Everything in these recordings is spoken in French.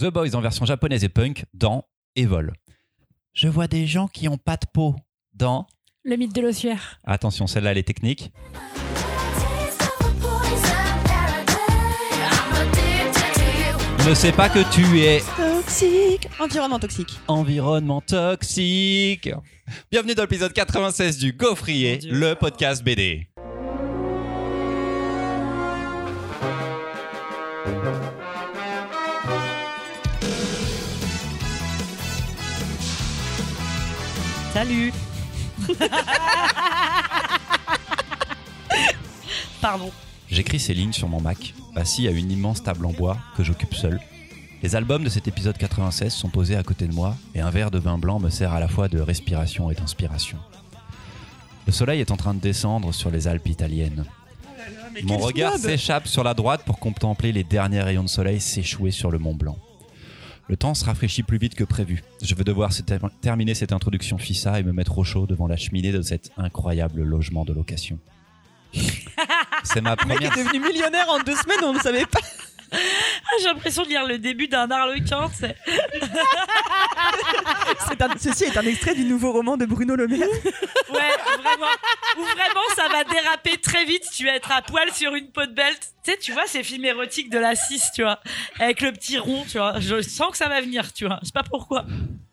The Boys en version japonaise et punk dans Evol. Je vois des gens qui ont pas de peau dans. Le mythe de l'ossuaire. Attention, celle-là, elle est technique. Ne sais pas que tu es Toxique. Environnement toxique. environnement toxique. Bienvenue dans l'épisode 96 du Gaufrier, le podcast BD. Salut. Pardon. J'écris ces lignes sur mon Mac, assis à une immense table en bois que j'occupe seul. Les albums de cet épisode 96 sont posés à côté de moi et un verre de vin blanc me sert à la fois de respiration et d'inspiration. Le soleil est en train de descendre sur les Alpes italiennes. Mon regard s'échappe sur la droite pour contempler les derniers rayons de soleil s'échouer sur le Mont Blanc. Le temps se rafraîchit plus vite que prévu. Je vais devoir se ter- terminer cette introduction FISA et me mettre au chaud devant la cheminée de cet incroyable logement de location. C'est ma mec première est devenu millionnaire en deux semaines, on ne savait pas. Ah, J'ai l'impression de lire le début d'un Harlequin, c'est C'est un- ceci est un extrait du nouveau roman de Bruno Le Maire. ouais, vraiment, où vraiment ça va déraper très vite, tu vas être à poil sur une peau de belt. Tu sais, tu vois ces films érotiques de la 6, tu vois, avec le petit rond, tu vois. Je sens que ça va venir, tu vois. Je sais pas pourquoi.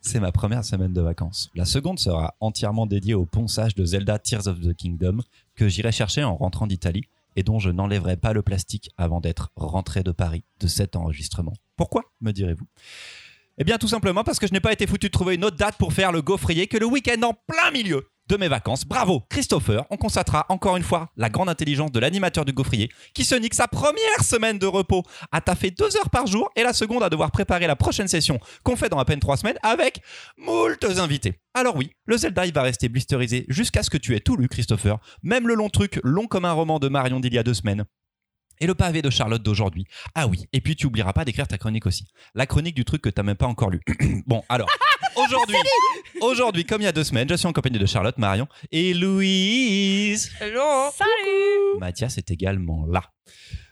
C'est ma première semaine de vacances. La seconde sera entièrement dédiée au ponçage de Zelda Tears of the Kingdom que j'irai chercher en rentrant d'Italie et dont je n'enlèverai pas le plastique avant d'être rentré de Paris de cet enregistrement. Pourquoi, me direz-vous? Eh bien tout simplement parce que je n'ai pas été foutu de trouver une autre date pour faire le gaufrier que le week-end en plein milieu de mes vacances. Bravo Christopher, on constatera encore une fois la grande intelligence de l'animateur du gaufrier qui se nique sa première semaine de repos à taffer deux heures par jour et la seconde à devoir préparer la prochaine session qu'on fait dans à peine trois semaines avec moultes invités. Alors oui, le Zelda va rester blisterisé jusqu'à ce que tu aies tout lu Christopher, même le long truc, long comme un roman de Marion d'il y a deux semaines. Et le pavé de Charlotte d'aujourd'hui. Ah oui, et puis tu oublieras pas d'écrire ta chronique aussi. La chronique du truc que t'as même pas encore lu. bon, alors, aujourd'hui, aujourd'hui, comme il y a deux semaines, je suis en compagnie de Charlotte, Marion et Louise. Hello. Salut Mathias est également là.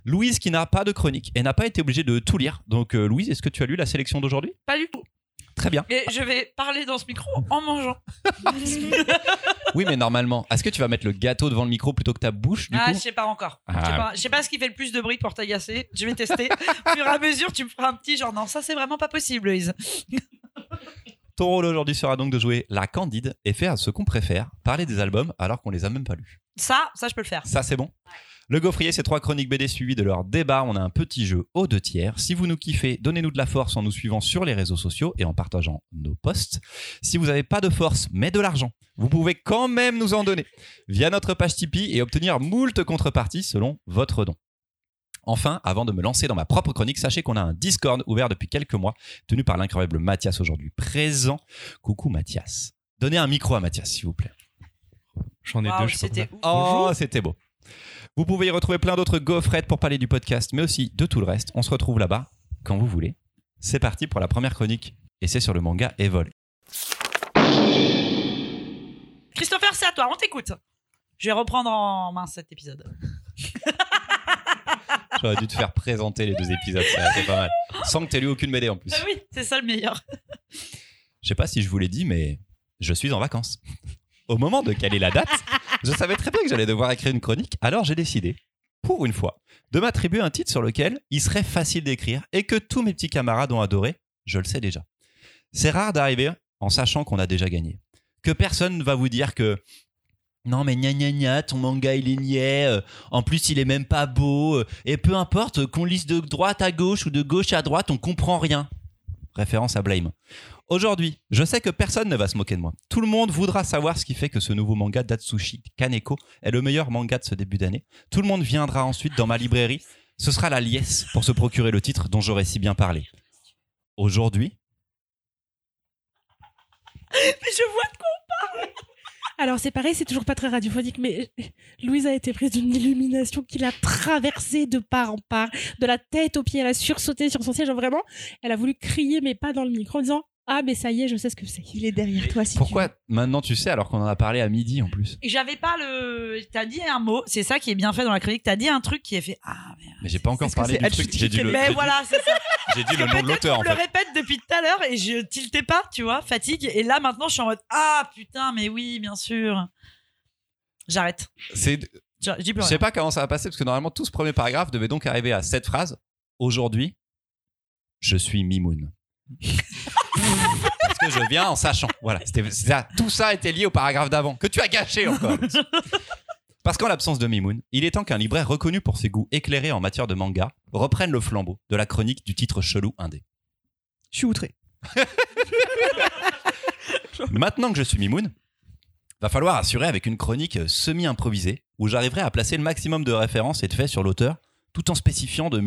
Louise qui n'a pas de chronique et n'a pas été obligée de tout lire. Donc euh, Louise, est-ce que tu as lu la sélection d'aujourd'hui? Pas du tout. Très bien. Et je vais parler dans ce micro en mangeant. Oui, mais normalement, est-ce que tu vas mettre le gâteau devant le micro plutôt que ta bouche du ah, coup? je sais pas encore. Je Ah. sais pas, je sais pas ce qui fait le plus de bruit pour t'agacer. Je vais tester. Au fur et à mesure, tu me feras un petit genre, non, ça c'est vraiment pas possible, Louise. Ton rôle aujourd'hui sera donc de jouer la candide et faire ce qu'on préfère, parler des albums alors qu'on les a même pas lus. Ça, ça je peux le faire. Ça, c'est bon Le gaufrier, c'est trois chroniques BD suivies de leur débat. On a un petit jeu aux deux tiers. Si vous nous kiffez, donnez-nous de la force en nous suivant sur les réseaux sociaux et en partageant nos posts. Si vous n'avez pas de force, mais de l'argent, vous pouvez quand même nous en donner via notre page Tipeee et obtenir moult contreparties selon votre don. Enfin, avant de me lancer dans ma propre chronique, sachez qu'on a un Discord ouvert depuis quelques mois, tenu par l'incroyable Mathias aujourd'hui présent. Coucou Mathias. Donnez un micro à Mathias, s'il vous plaît. J'en ai deux, je sais pas. Oh, c'était beau. Vous pouvez y retrouver plein d'autres gaufrettes pour parler du podcast, mais aussi de tout le reste. On se retrouve là-bas quand vous voulez. C'est parti pour la première chronique, et c'est sur le manga Evol. Christopher, c'est à toi, on t'écoute. Je vais reprendre en main cet épisode. J'aurais dû te faire présenter les deux épisodes, été pas mal. Sans que t'aies lu aucune BD en plus. Ah oui, c'est ça le meilleur. Je sais pas si je vous l'ai dit, mais je suis en vacances. Au moment de caler la date, je savais très bien que j'allais devoir écrire une chronique, alors j'ai décidé, pour une fois, de m'attribuer un titre sur lequel il serait facile d'écrire et que tous mes petits camarades ont adoré, je le sais déjà. C'est rare d'arriver en sachant qu'on a déjà gagné. Que personne ne va vous dire que non mais gna gna gna, ton manga il est niais, euh, en plus il est même pas beau, euh, et peu importe euh, qu'on lise de droite à gauche ou de gauche à droite, on comprend rien. Référence à Blame. Aujourd'hui, je sais que personne ne va se moquer de moi. Tout le monde voudra savoir ce qui fait que ce nouveau manga d'Atsushi Kaneko est le meilleur manga de ce début d'année. Tout le monde viendra ensuite dans ma librairie. Ce sera la liesse pour se procurer le titre dont j'aurais si bien parlé. Aujourd'hui, Mais je vois de quoi Alors c'est pareil, c'est toujours pas très radiophonique, mais Louise a été prise d'une illumination qui l'a traversée de part en part, de la tête aux pieds, elle a sursauté sur son siège, vraiment, elle a voulu crier mais pas dans le micro en disant Ah, mais ça y est, je sais ce que c'est. Il est derrière toi si Pourquoi maintenant tu sais alors qu'on en a parlé à midi en plus j'avais pas le. T'as dit un mot, c'est ça qui est bien fait dans la chronique. T'as dit un truc qui est fait. Ah merde. Mais j'ai pas encore parlé du truc. J'ai dit le, Mais voilà, c'est ça. j'ai dit le nom de Peut-être l'auteur fait. le répète depuis tout à l'heure et je tiltais pas, tu vois, fatigue. Et là maintenant, je suis en mode Ah putain, mais oui, bien sûr. J'arrête. C'est Je je Je sais pas comment ça va passer parce que normalement tout ce premier paragraphe devait donc arriver à cette phrase. Aujourd'hui, je suis Mimoun. Parce que je viens en sachant. Voilà, c'était c'est ça. Tout ça était lié au paragraphe d'avant que tu as gâché encore. Parce qu'en l'absence de Mimoun, il est temps qu'un libraire reconnu pour ses goûts éclairés en matière de manga reprenne le flambeau de la chronique du titre chelou indé. Je suis outré. Maintenant que je suis Mimoun, va falloir assurer avec une chronique semi-improvisée où j'arriverai à placer le maximum de références et de faits sur l'auteur tout en spécifiant de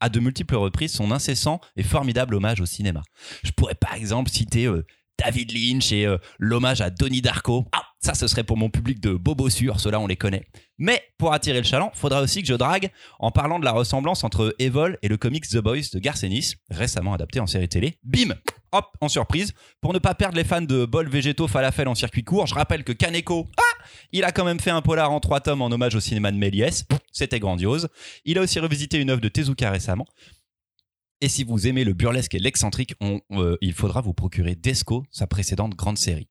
à de multiples reprises son incessant et formidable hommage au cinéma. Je pourrais par exemple citer euh, David Lynch et euh, l'hommage à Donnie Darko. Ah, ça ce serait pour mon public de bobo sûr, ceux-là on les connaît. Mais pour attirer le chaland, faudra aussi que je drague en parlant de la ressemblance entre Evol et le comics The Boys de Garth Ennis, récemment adapté en série télé. Bim Hop, en surprise, pour ne pas perdre les fans de bol végétaux falafel en circuit court, je rappelle que Kaneko, il a quand même fait un polar en trois tomes en hommage au cinéma de Méliès. C'était grandiose. Il a aussi revisité une œuvre de Tezuka récemment. Et si vous aimez le burlesque et l'excentrique, euh, il faudra vous procurer Desco, sa précédente grande série.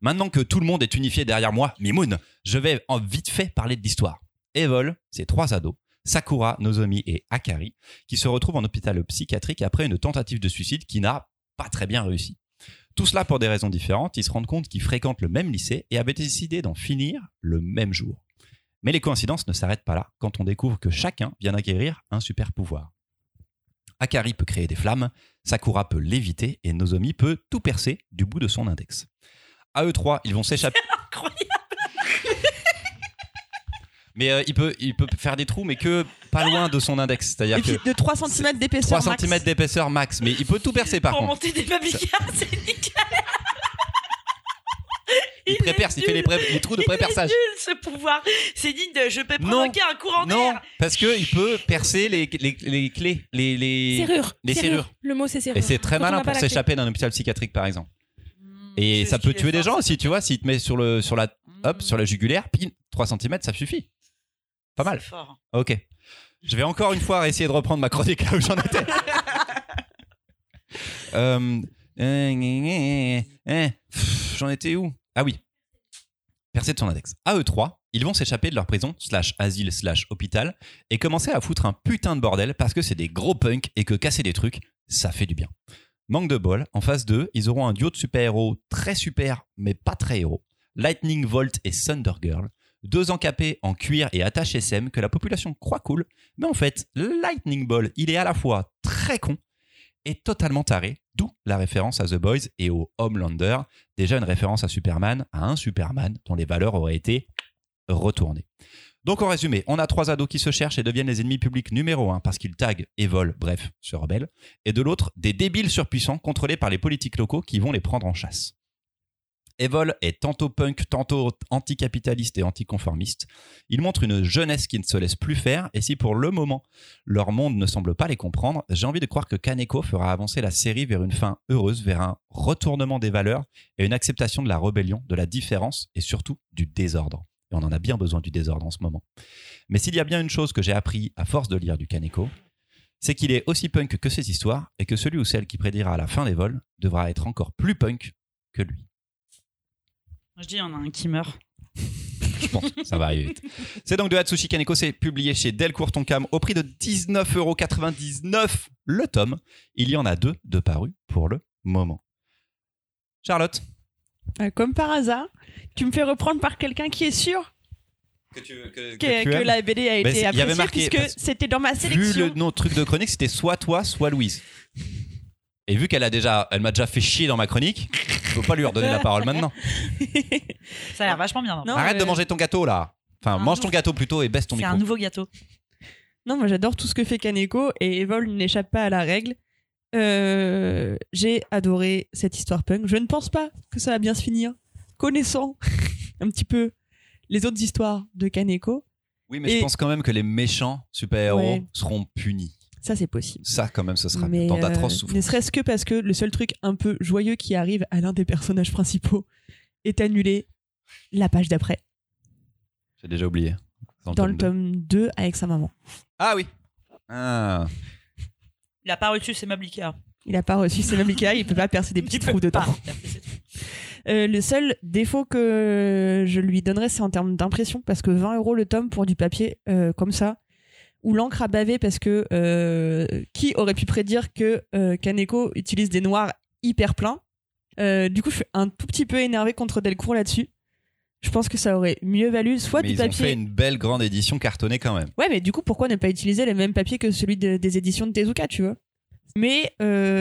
Maintenant que tout le monde est unifié derrière moi, Mimoun, je vais en vite fait parler de l'histoire. Evol, c'est trois ados, Sakura, Nozomi et Akari, qui se retrouvent en hôpital psychiatrique après une tentative de suicide qui n'a pas très bien réussi. Tout cela pour des raisons différentes, ils se rendent compte qu'ils fréquentent le même lycée et avaient décidé d'en finir le même jour. Mais les coïncidences ne s'arrêtent pas là quand on découvre que chacun vient d'acquérir un super pouvoir. Akari peut créer des flammes, Sakura peut l'éviter et Nozomi peut tout percer du bout de son index. À eux trois, ils vont s'échapper. Incroyable. Mais euh, il, peut, il peut faire des trous, mais que pas loin de son index. C'est-à-dire que de 3 cm d'épaisseur. 3 max. cm d'épaisseur max. Mais il peut tout percer par Pour contre. monter des c'est nickel. Il est préperce, il fait les, nul. pré- les trous de Il préperçage. nul ce pouvoir. C'est digne de je peux Non. provoquer un courant Non, d'air. parce que il peut percer les, les, les clés, les, les... Serrure. les serrures. Le mot, c'est serrure. Et c'est très Quand malin pour s'échapper d'un hôpital psychiatrique, par exemple. Hmm, Et c'est ça peut tuer des gens aussi, tu vois. S'il te met sur, le, sur, la, hop, Hmm, sur la jugulaire, pin, 3 cm, ça suffit. Pas mal. c'est fort. Ok. Je vais encore une fois essayer de reprendre ma chronique là où j'en étais. Euh, euh, euh, euh, J'en étais où? Ah oui. Percée de son index. À eux trois, ils vont s'échapper de leur prison, slash asile, slash hôpital, et commencer à foutre un putain de bordel parce que c'est des gros punks et que casser des trucs, ça fait du bien. Manque de bol, en phase 2, ils auront un duo de super-héros très super, mais pas très héros. Lightning Volt et Thunder Girl, deux encapés en cuir et attache SM que la population croit cool, mais en fait, Lightning Ball, il est à la fois très con et totalement taré, d'où la référence à The Boys et au Homelander, déjà une référence à Superman, à un Superman dont les valeurs auraient été retournées. Donc en résumé, on a trois ados qui se cherchent et deviennent les ennemis publics numéro un parce qu'ils taguent et volent, bref, se rebellent, et de l'autre, des débiles surpuissants contrôlés par les politiques locaux qui vont les prendre en chasse. Evol est tantôt punk, tantôt anticapitaliste et anticonformiste. Il montre une jeunesse qui ne se laisse plus faire, et si pour le moment leur monde ne semble pas les comprendre, j'ai envie de croire que Kaneko fera avancer la série vers une fin heureuse, vers un retournement des valeurs et une acceptation de la rébellion, de la différence et surtout du désordre. Et on en a bien besoin du désordre en ce moment. Mais s'il y a bien une chose que j'ai appris à force de lire du Kaneko, c'est qu'il est aussi punk que ses histoires et que celui ou celle qui prédira la fin des vols devra être encore plus punk que lui. Je dis, il y en a un qui meurt. Je pense ça va arriver vite. C'est donc de Hatsushi Kaneko, c'est publié chez Delcourt Tonkam au prix de 19,99€ le tome. Il y en a deux de parus pour le moment. Charlotte Ah, Comme par hasard, tu me fais reprendre par quelqu'un qui est sûr que, tu, que, que, que la BD a été c'est- il y avait appréciée marqué- puisque c'était dans ma Vu sélection. le nom truc de chronique, c'était soit toi, soit Louise. Et vu qu'elle a déjà, elle m'a déjà fait chier dans ma chronique, faut pas lui redonner la parole maintenant. Ça a l'air vachement bien. non Non, Arrête de euh, manger ton gâteau là. Enfin, mange ton gâteau plutôt et baisse ton C'est micro. un nouveau gâteau. Non, moi j'adore tout ce que fait Kaneko et Evol n'échappe pas à la règle. Euh, J'ai adoré cette histoire punk. Je ne pense pas que ça va bien se finir. Connaissant un petit peu les autres histoires de Kaneko, Oui, mais Et- je pense quand même que les méchants super-héros Ouais. seront punis. Ça, c'est possible. Ça, quand même, ce sera Mais, dans euh, d'atroces ne serait-ce que parce que le seul truc un peu joyeux qui arrive à l'un des personnages principaux est annulé la page d'après, J'ai déjà oublié. dans le tome 2 avec sa maman. Ah oui. Ah. Il a pas reçu ses Ikea. Il a pas reçu ses Ikea, il peut pas percer des petits trous dedans. Euh, le seul défaut que je lui donnerais, c'est en termes d'impression, parce que 20 euros le tome pour du papier euh, comme ça, où l'encre a bavé, parce que euh, qui aurait pu prédire que euh, Kaneko utilise des noirs hyper pleins? Euh, Du coup, je suis un tout petit peu énervé contre Delcourt là-dessus. Je pense que ça aurait mieux valu soit Mais du ils ont papier. fait une belle grande édition cartonnée quand même. Ouais, mais du coup, pourquoi ne pas utiliser les mêmes papiers que celui de- des éditions de Tezuka, tu vois? Mais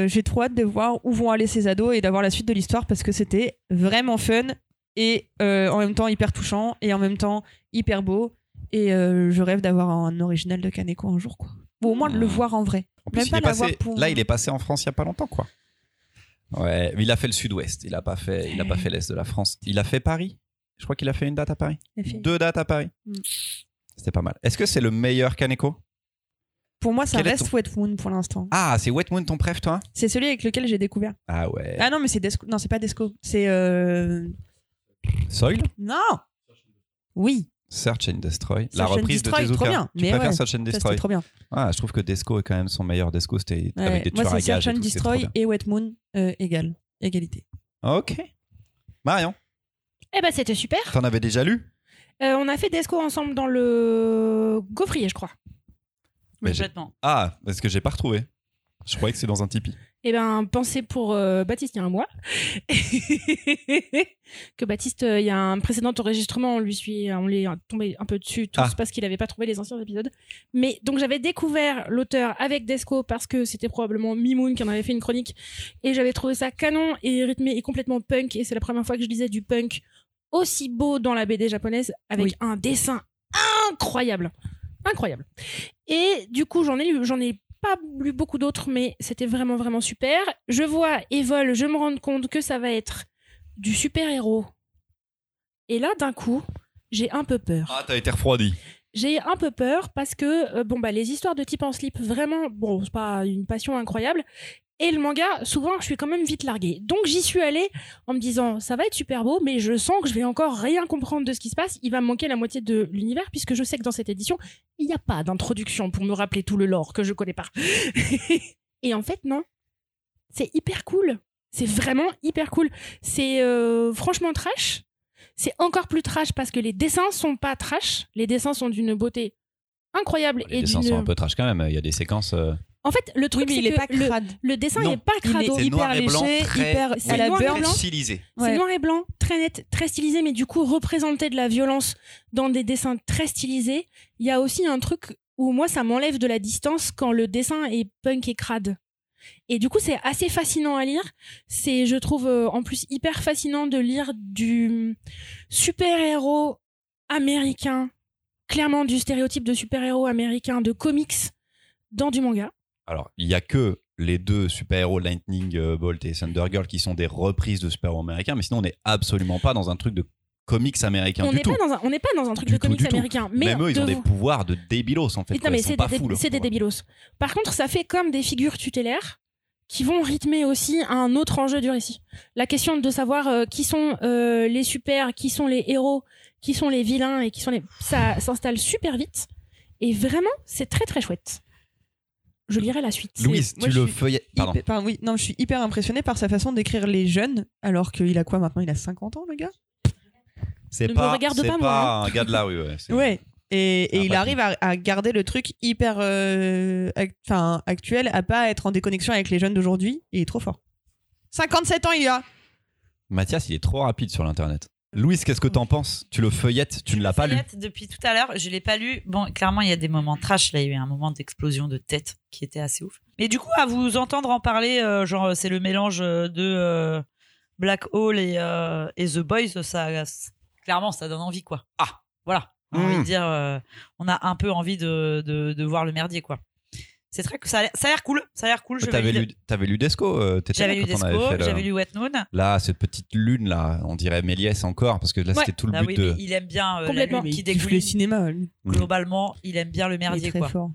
j'ai trop hâte de voir où vont aller ces ados et d'avoir la suite de l'histoire parce que c'était vraiment fun et en même temps hyper touchant et en même temps hyper beau. Et euh, je rêve d'avoir un original de Kaneko un jour, quoi. Ou au moins de le Mmh. voir en vrai. En plus, Même il pas est passé, pour- là, il est passé en France il y a pas longtemps, quoi. Ouais, mais il a fait le sud-ouest. Il a pas fait, il a pas fait l'est de la France. Il a fait Paris. Je crois qu'il a fait une date à Paris. Deux dates à Paris. Mm. C'était pas mal. Est-ce que c'est le meilleur Kaneko? Pour moi, ça Quel est reste ton- Wet Moon pour l'instant. Ah, c'est Wet Moon ton préf, toi? C'est celui avec lequel j'ai découvert. Ah ouais. Ah non, mais c'est Desco. Non, c'est pas Desco. C'est. euh, Soil? Non Oui, Search and Destroy. la Search and reprise Destroy, de Tezuka. trop bien. Tu Mais préfères ouais, Search and Destroy trop bien. Ah, je trouve que Desco est quand même son meilleur Desco. C'était Ouais. avec des Moi, c'est Search and Destroy et Wet Moon euh, égal. Égalité. Ok. Marion, Eh ben, c'était super. t'en avais déjà lu? Euh, on a fait Desco ensemble dans le gaufrier, je crois. Mais Complètement. Ah, parce que j'ai pas retrouvé. Je croyais que c'est dans un Tipeee. Eh ben, pensez pour euh, Baptiste il y a un mois. que Baptiste, euh, il y a un précédent enregistrement, on lui suit, on l'est tombé un peu dessus tous Ah. parce qu'il n'avait pas trouvé les anciens épisodes. Mais donc j'avais découvert l'auteur avec Desco parce que c'était probablement Mimoun qui en avait fait une chronique et j'avais trouvé ça canon et rythmé et complètement punk et c'est la première fois que je lisais du punk aussi beau dans la BD japonaise avec Oui. un dessin incroyable, incroyable. Et du coup j'en ai j'en ai pas lu beaucoup d'autres, mais c'était vraiment, vraiment super. Je vois Evol, je me rends compte que ça va être du super-héros. Et là, d'un coup, j'ai un peu peur. Ah, t'as été refroidi. J'ai un peu peur parce que, euh, bon, bah, les histoires de type en slip, vraiment, bon, c'est pas une passion incroyable. Et le manga, souvent, je suis quand même vite larguée. Donc, j'y suis allée en me disant, ça va être super beau, mais je sens que je vais encore rien comprendre de ce qui se passe. Il va me manquer la moitié de l'univers, puisque je sais que dans cette édition, il n'y a pas d'introduction pour me rappeler tout le lore que je connais pas. Et en fait, non. C'est hyper cool. C'est vraiment hyper cool. C'est euh, franchement trash. C'est encore plus trash parce que les dessins sont pas trash. Les dessins sont d'une beauté incroyable Les et dessins sont un peu trash quand même. Il y a des séquences. euh, En fait, le Oui, truc mais c'est il est que pas le, crade. le dessin Non. n'est pas Il est crado. C'est noir hyper et blanc, très- hyper C'est à la noir et burn. blanc. stylisé. C'est noir et blanc, très net, très stylisé, mais du coup représenté de la violence dans des dessins très stylisés. Il y a aussi un truc où moi ça m'enlève de la distance quand le dessin est punk et crade. Et du coup c'est assez fascinant à lire. C'est, je trouve, euh, en plus hyper fascinant de lire du super-héros américain, clairement du stéréotype de super-héros américain de comics dans du manga. Alors, il y a que les deux super-héros Lightning euh, Bolt et Thunder Girl qui sont des reprises de super-héros américains, mais sinon on n'est absolument pas dans un truc de comics américain On du n'est tout. pas dans un, on n'est pas dans un truc Du de tout, comics américain, mais Même eux, ils ont des pouvoirs de débilos en fait. Non, mais c'est des, fous, débilos. Par contre, ça fait comme des figures tutélaires qui vont rythmer aussi un autre enjeu du récit. La question de savoir euh, qui sont euh, les super, qui sont les héros, qui sont les vilains et qui sont les... Ça s'installe super vite. Et vraiment, c'est très très chouette. Je lirai la suite. Louise, Moi, tu le suis feuillet. Pardon. Hyper- oui, non, je suis hyper impressionné par sa façon d'écrire les jeunes, alors qu'il a quoi maintenant Il a 50 ans, le gars? C'est Ne me pas, regarde c'est pas, pas moi, hein. un gars de la rue. Ouais. Et, il arrive à, à garder le truc hyper euh, actuel, à pas être en déconnexion avec les jeunes d'aujourd'hui. Il est trop fort. 57 ans, il y a. Mathias, il est trop rapide sur l'internet. Louise, qu'est-ce que t'en penses? Tu le feuillettes, tu ne l'as pas lu Feuillette Depuis tout à l'heure, je l'ai pas lu. Bon, clairement, il y a des moments trash. Là, il y a eu un moment d'explosion de tête qui était assez ouf. Mais du coup, à vous entendre en parler, euh, genre, c'est le mélange euh, de euh, Black Hole et, euh, et The Boys, ça, clairement, ça donne envie, quoi. Ah, voilà. On a envie Mm. de dire, euh, on a un peu envie de, de, de voir le merdier, quoi. C'est très, ça a l'air- ça a l'air cool. Ça a l'air cool. T'avais lu, t'avais lu Desco euh, J'avais là lu Desco, j'avais lu Wet Noon. Là, cette petite lune là, on dirait Méliès encore, parce que là, Ouais. c'était tout le Ah but oui, de. il aime bien euh, la Complètement. lune qui le cinéma. lui. Globalement, il aime bien le Il est merdier, très quoi. fort.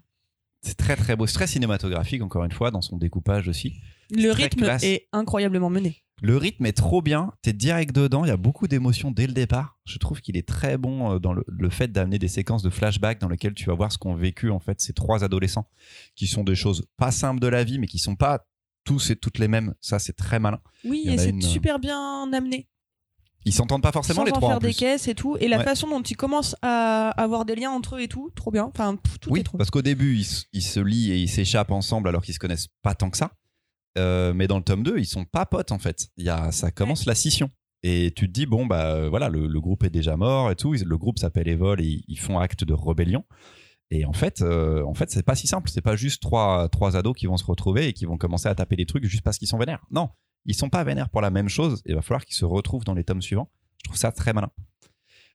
C'est très très beau, c'est très cinématographique encore une fois dans son découpage aussi. Le rythme classe. est incroyablement mené. Le rythme est trop bien, t'es direct dedans, il y a beaucoup d'émotions dès le départ. Je trouve qu'il est très bon euh, dans le, le fait d'amener des séquences de flashback dans lesquelles tu vas voir ce qu'ont vécu en fait ces trois adolescents, qui sont des choses pas simples de la vie, mais qui sont pas tous et toutes les mêmes. Ça, c'est très malin. Oui, et c'est une, euh, super bien amené. Ils s'entendent pas forcément Sans les en trois faire en des plus. caisses et tout. Et la Ouais. façon dont ils commencent à avoir des liens entre eux et tout, trop bien. Enfin, tout oui, est trop parce qu'au début, ils, se- ils se lient et ils s'échappent ensemble alors qu'ils se connaissent pas tant que ça. Euh, mais dans le tome 2, ils sont pas potes en fait. Il y a, ça commence la scission. Et tu te dis, bon, bah euh, voilà, le, le groupe est déjà mort et tout. Le groupe s'appelle Evol et ils, ils font acte de rébellion. Et en fait, euh, en fait c'est pas si simple. C'est pas juste trois, trois ados qui vont se retrouver et qui vont commencer à taper des trucs juste parce qu'ils sont vénères. Non, ils sont pas vénères pour la même chose. Il va falloir qu'ils se retrouvent dans les tomes suivants. Je trouve ça très malin.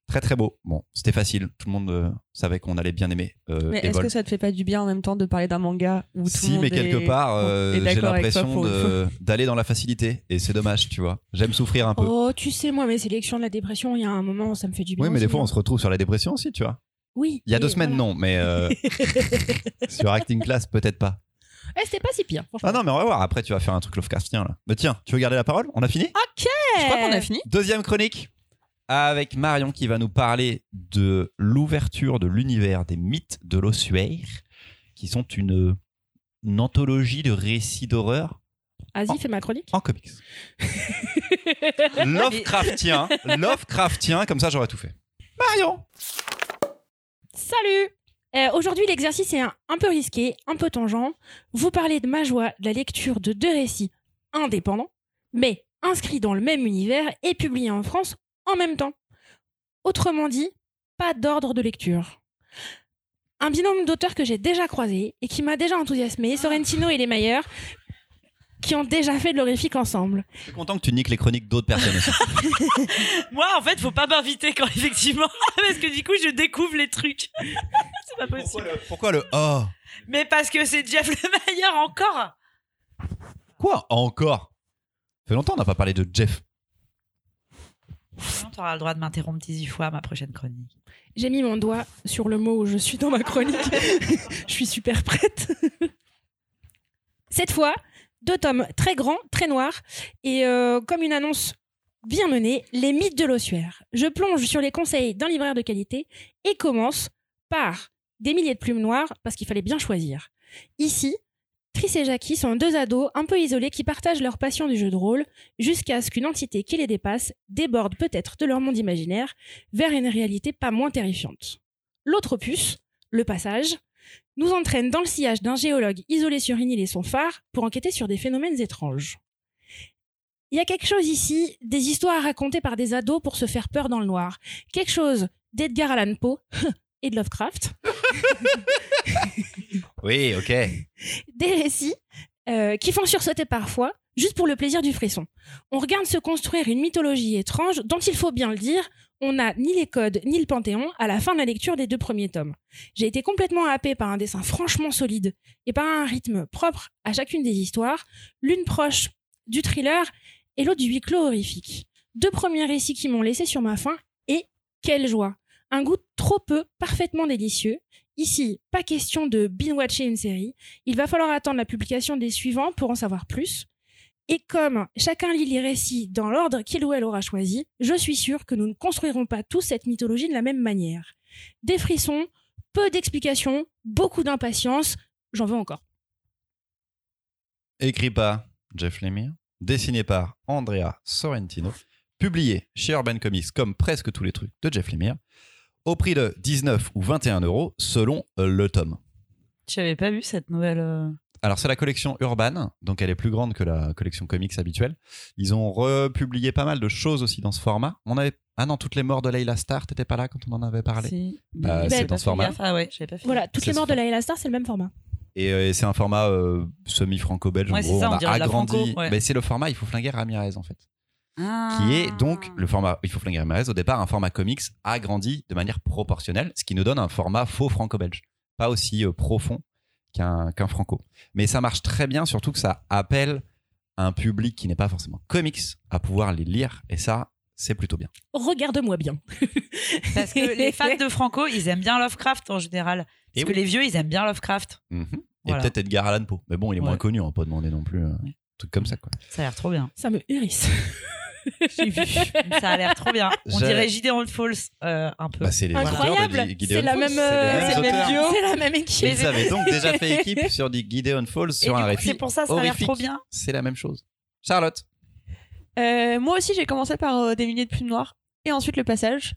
Très très beau. Bon, c'était facile. Tout le monde euh, savait qu'on allait bien aimer. euh, Mais est-ce Evol. que ça te fait pas du bien en même temps de parler d'un manga où tout le Si, monde mais est- quelque part, euh, est j'ai d'accord avec toi l'impression pour une fois de- d'aller dans la facilité. Et c'est dommage, tu vois. J'aime souffrir un peu. Oh, tu sais, moi, mes sélections de la dépression, il y a un moment, ça me fait du bien. oui, mais des aussi, fois, on hein. se retrouve sur la dépression aussi, tu vois. Oui. Il y a deux semaines, voilà. non, mais euh, sur Acting Class, peut-être pas. Eh, c'était pas si pire, franchement. Ah non, mais on va voir. Après, tu vas faire un truc Lovecraftien, là. Mais tiens, tu veux garder la parole? On a fini? Je crois qu'on a fini. Deuxième chronique avec Marion qui va nous parler de l'ouverture de l'univers des mythes de l'ossuaire, qui sont une, une anthologie de récits d'horreur Vas-y, fais ma chronique. en comics. Lovecraftien, Lovecraftien, comme ça j'aurais tout fait. Marion Salut Euh, Aujourd'hui, l'exercice est un, un peu risqué, un peu tangent. Vous parlez de ma joie de la lecture de deux récits indépendants, mais inscrits dans le même univers et publiés en France en même temps. Autrement dit, pas d'ordre de lecture. Un binôme d'auteurs que j'ai déjà croisé et qui m'a déjà enthousiasmé, Sorrentino et les meilleurs, qui ont déjà fait de l'horrifique ensemble. Je suis content que tu niques les chroniques d'autres personnes aussi. Moi, en fait, faut pas m'inviter quand effectivement, parce que du coup, je découvre les trucs. c'est pas possible. Pourquoi le, pourquoi le oh Mais parce que c'est Jeff Lemire encore. Quoi Encore? Ça fait longtemps on n'a pas parlé de Jeff. Tu auras le droit de m'interrompre 18 fois à ma prochaine chronique. J'ai mis mon doigt sur le mot où je suis dans ma chronique. je suis super prête. Cette fois, deux tomes très grands, très noirs, et euh, comme une annonce bien menée, les mythes de l'ossuaire. Je plonge sur les conseils d'un libraire de qualité et commence par des milliers de plumes noires, parce qu'il fallait bien choisir. Ici, Triss et Jackie sont deux ados un peu isolés qui partagent leur passion du jeu de rôle jusqu'à ce qu'une entité qui les dépasse déborde peut-être de leur monde imaginaire vers une réalité pas moins terrifiante. L'autre opus, le passage, nous entraîne dans le sillage d'un géologue isolé sur une île et son phare pour enquêter sur des phénomènes étranges. Il y a quelque chose ici, des histoires racontées par des ados pour se faire peur dans le noir. Quelque chose d'Edgar Allan Poe et de Lovecraft. Oui, ok. des récits euh, qui font sursauter parfois, juste pour le plaisir du frisson. On regarde se construire une mythologie étrange dont il faut bien le dire, on n'a ni les codes ni le panthéon à la fin de la lecture des deux premiers tomes. J'ai été complètement happé par un dessin franchement solide et par un rythme propre à chacune des histoires, l'une proche du thriller et l'autre du huis clos horrifique. Deux premiers récits qui m'ont laissé sur ma faim et quelle joie Un goût trop peu, parfaitement délicieux. Ici, pas question de binge-watcher une série, il va falloir attendre la publication des suivants pour en savoir plus. Et comme chacun lit les récits dans l'ordre qu'il ou elle aura choisi, je suis sûre que nous ne construirons pas tous cette mythologie de la même manière. Des frissons, peu d'explications, beaucoup d'impatience, j'en veux encore. Écrit par Jeff Lemire, dessiné par Andrea Sorrentino, publié chez Urban Comics comme presque tous les trucs de Jeff Lemire, au prix de 19 ou 21 euros selon euh, le tome. Tu avais pas vu cette nouvelle. euh, Alors c'est la collection Urban, donc elle est plus grande que la collection comics habituelle. Ils ont republié pas mal de choses aussi dans ce format. On avait ah non toutes les morts de Layla Starr, t'étais pas là quand on en avait parlé? Si. Bah, Mais c'est dans ce format. gaffe. Ah ouais, pas fait. Voilà, toutes les morts de la Star, c'est le même format. Et euh, c'est un format euh, semi-franco-belge. Ouais, en c'est gros, ça, on, on a agrandi. ouais. Mais c'est le format Il faut flinguer Ramirez en fait. Ah. qui est donc le format Il faut flinguer Ramirez, au départ un format comics agrandi de manière proportionnelle, ce qui nous donne un format faux franco-belge, pas aussi euh, profond qu'un qu'un franco. Mais ça marche très bien, surtout que ça appelle un public qui n'est pas forcément comics à pouvoir les lire, et ça, c'est plutôt bien. Regarde-moi bien. Parce que les fans de Franco, ils aiment bien Lovecraft en général. Et Parce oui. que les vieux, ils aiment bien Lovecraft. Mhm. Et Voilà. peut-être Edgar Allan Poe. Mais bon, il est moins connu, on va pas demander non plus un Ouais. truc comme ça, quoi. Ça a l'air trop bien. Ça me hérisse. J'ai vu. Ça a l'air trop bien. On J'ai- dirait Gideon Falls euh, un peu. Bah, c'est les Incroyable. auteurs de Gideon C'est la Falls, même, euh, c'est le même auteurs. duo. C'est la même équipe. Ils avaient donc déjà fait équipe sur Gideon Falls Et sur du un coup, récit. c'est pour ça, ça a l'air horrifique. trop bien. C'est la même chose. Charlotte. Euh, moi aussi, j'ai commencé par euh, des milliers de plumes noires et ensuite le passage.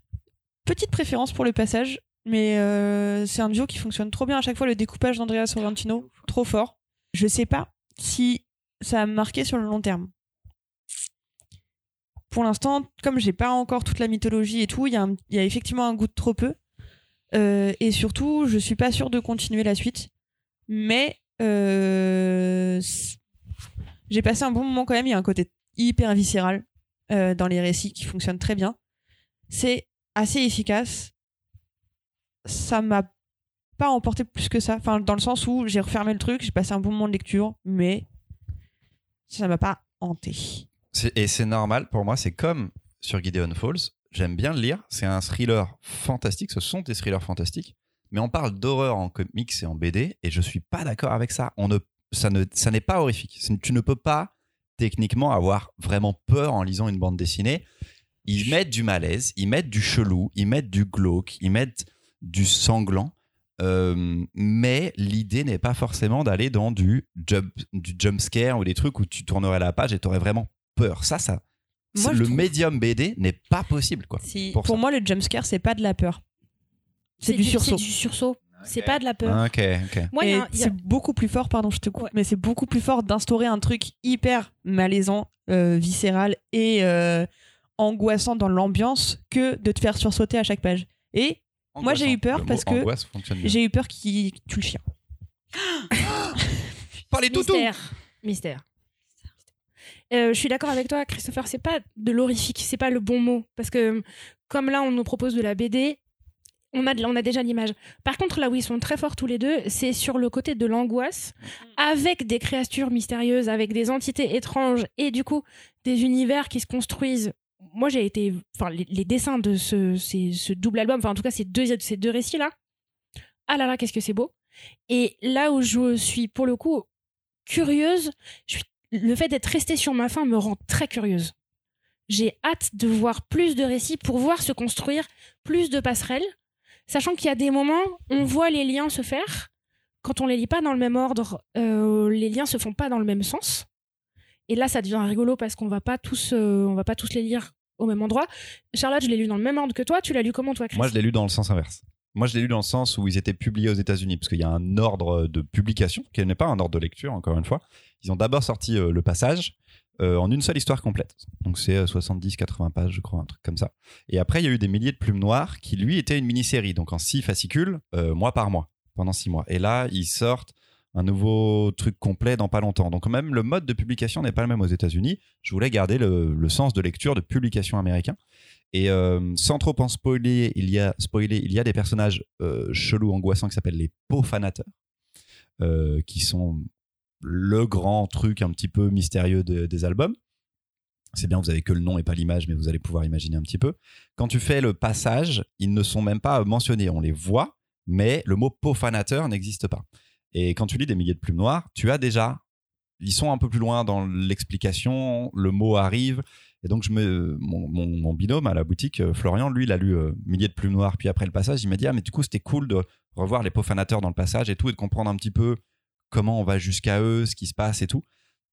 Petite préférence pour le passage, mais euh, c'est un duo qui fonctionne trop bien à chaque fois. Le découpage d'Andrea Sorrentino, trop fort. Je sais pas si ça a marqué sur le long terme. Pour l'instant, comme j'ai pas encore toute la mythologie et tout, il y, a effectivement un goût de trop peu. Euh, et surtout, je suis pas sûre de continuer la suite. Mais euh, j'ai passé un bon moment quand même. Il y a un côté hyper viscéral euh, dans les récits qui fonctionne très bien. C'est assez efficace. Ça m'a pas emporté plus que ça. Enfin, dans le sens où j'ai refermé le truc, j'ai passé un bon moment de lecture, mais ça m'a pas hanté. Et c'est normal, pour moi, c'est comme sur Gideon Falls. J'aime bien le lire. C'est un thriller fantastique. Ce sont des thrillers fantastiques. Mais on parle d'horreur en comics et en BD, et je suis pas d'accord avec ça. On ne, ça ne, ça n'est pas horrifique. Tu ne peux pas techniquement avoir vraiment peur en lisant une bande dessinée. Ils mettent du malaise, ils mettent du chelou, ils mettent du glauque, ils mettent du sanglant. Euh, mais l'idée n'est pas forcément d'aller dans du jump, du jump scare ou des trucs où tu tournerais la page et tu aurais vraiment peur. Ça, ça, Moi, le trouve- médium BD n'est pas possible, quoi. Si, Pour moi, le jumpscare, c'est pas de la peur. C'est du sursaut. C'est du sursaut. C'est pas de la peur. Ok, ok. A c'est beaucoup plus fort, pardon, je te coupe, Ouais. mais c'est beaucoup plus fort d'instaurer un truc hyper malaisant, euh, viscéral et euh, angoissant dans l'ambiance que de te faire sursauter à chaque page. Et Moi, j'ai eu peur Le parce que angoisse fonctionne bien. j'ai eu peur qu'il tue le chien. Pas les toutous Mystère. Mystère. Euh, je suis d'accord avec toi, Christopher. C'est pas de l'horrifique, c'est pas le bon mot. Parce que, comme là, on nous propose de la BD, on a, de- on a déjà l'image. Par contre, là où ils sont très forts tous les deux, c'est sur le côté de l'angoisse, avec des créatures mystérieuses, avec des entités étranges et du coup, des univers qui se construisent. Moi, j'ai été. Enfin, les, les dessins de ce, ces- ce double album, enfin, en tout cas, ces deux, ces deux récits-là. Ah là là, qu'est-ce que c'est beau! Et là où je suis, pour le coup, curieuse, je suis- le fait d'être restée sur ma faim me rend très curieuse. J'ai hâte de voir plus de récits pour voir se construire plus de passerelles, sachant qu'il y a des moments, on voit les liens se faire. Quand on les lit pas dans le même ordre, euh, les liens se font pas dans le même sens. Et là, ça devient rigolo parce qu'on va pas tous, euh, on va pas tous les lire au même endroit. Charlotte, je l'ai lu dans le même ordre que toi. Tu l'as lu comment, toi, Chris? Moi, je l'ai lu dans le sens inverse. Moi, je l'ai lu dans le sens où ils étaient publiés aux États-Unis, parce qu'il y a un ordre de publication, qui n'est pas un ordre de lecture, encore une fois. Ils ont d'abord sorti euh, le passage euh, en une seule histoire complète. Donc, c'est 70-80 pages, je crois, un truc comme ça. Et après, il y a eu des milliers de plumes noires, qui lui était une mini-série, donc en six fascicules, euh, mois par mois, pendant six mois. Et là, ils sortent un nouveau truc complet dans pas longtemps. Donc, même le mode de publication n'est pas le même aux États-Unis. Je voulais garder le, le sens de lecture de publication américain. Et euh, sans trop en spoiler, il y a, spoiler, il y a des personnages euh, chelous, angoissants qui s'appellent les pofanateurs, euh, qui sont le grand truc un petit peu mystérieux de- des albums. C'est bien, vous avez que le nom et pas l'image, mais vous allez pouvoir imaginer un petit peu. Quand tu fais le passage, ils ne sont même pas mentionnés. On les voit, mais le mot pofanateur n'existe pas. Et quand tu lis des milliers de plumes noires, tu as déjà. Ils sont un peu plus loin dans l'explication, le mot arrive. Et donc, je me, mon, binôme à la boutique, euh, Florian, lui, il a lu euh, Milliers de plumes noires. Puis après le passage, il m'a dit Ah, mais du coup, c'était cool de revoir les profanateurs dans le passage et tout, et de comprendre un petit peu comment on va jusqu'à eux, ce qui se passe et tout.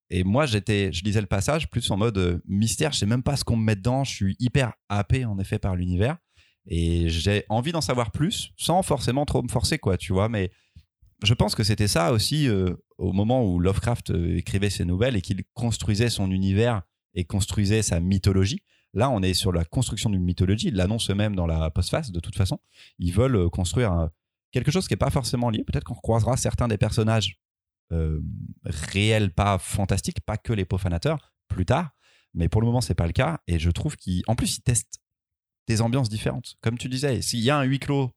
Et moi, j'étais, je lisais le passage plus en mode euh, mystère. Je sais même pas ce qu'on me met dedans. Je suis hyper happé en effet par l'univers et j'ai envie d'en savoir plus, sans forcément trop me forcer, quoi, tu vois. Mais je pense que c'était ça aussi au moment où Lovecraft écrivait ses nouvelles et qu'il construisait son univers et construisait sa mythologie. Là, on est sur la construction d'une mythologie. Il l'annonce eux-mêmes dans la postface, de toute façon. Ils veulent euh, construire quelque chose qui n'est pas forcément lié. Peut-être qu'on croisera certains des personnages euh, réels, pas fantastiques, pas que les profanateurs, plus tard. Mais pour le moment, c'est pas le cas. Et je trouve qu'en plus, ils testent des ambiances différentes. Comme tu disais, s'il y a un huis clos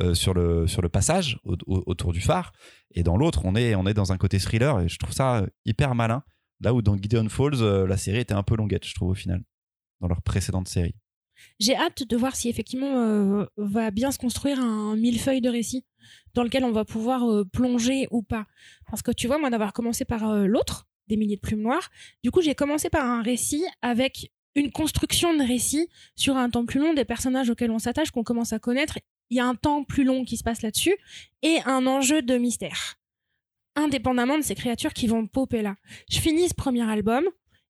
euh, sur, le, sur le passage au- au- autour du phare, et dans l'autre, on est, on est dans un côté thriller, et je trouve ça hyper malin. Là où dans Gideon Falls, euh, la série était un peu longuette, je trouve, au final, dans leur précédente série. J'ai hâte de voir si effectivement euh, va bien se construire un millefeuille de récit dans lequel on va pouvoir euh, plonger ou pas. Parce que tu vois, moi d'avoir commencé par l'autre, des milliers de plumes noires, du coup j'ai commencé par un récit avec une construction de récit sur un temps plus long des personnages auxquels on s'attache, qu'on commence à connaître. Il y a un temps plus long qui se passe là-dessus et un enjeu de mystère. Indépendamment de ces créatures qui vont popper là. Je finis ce premier album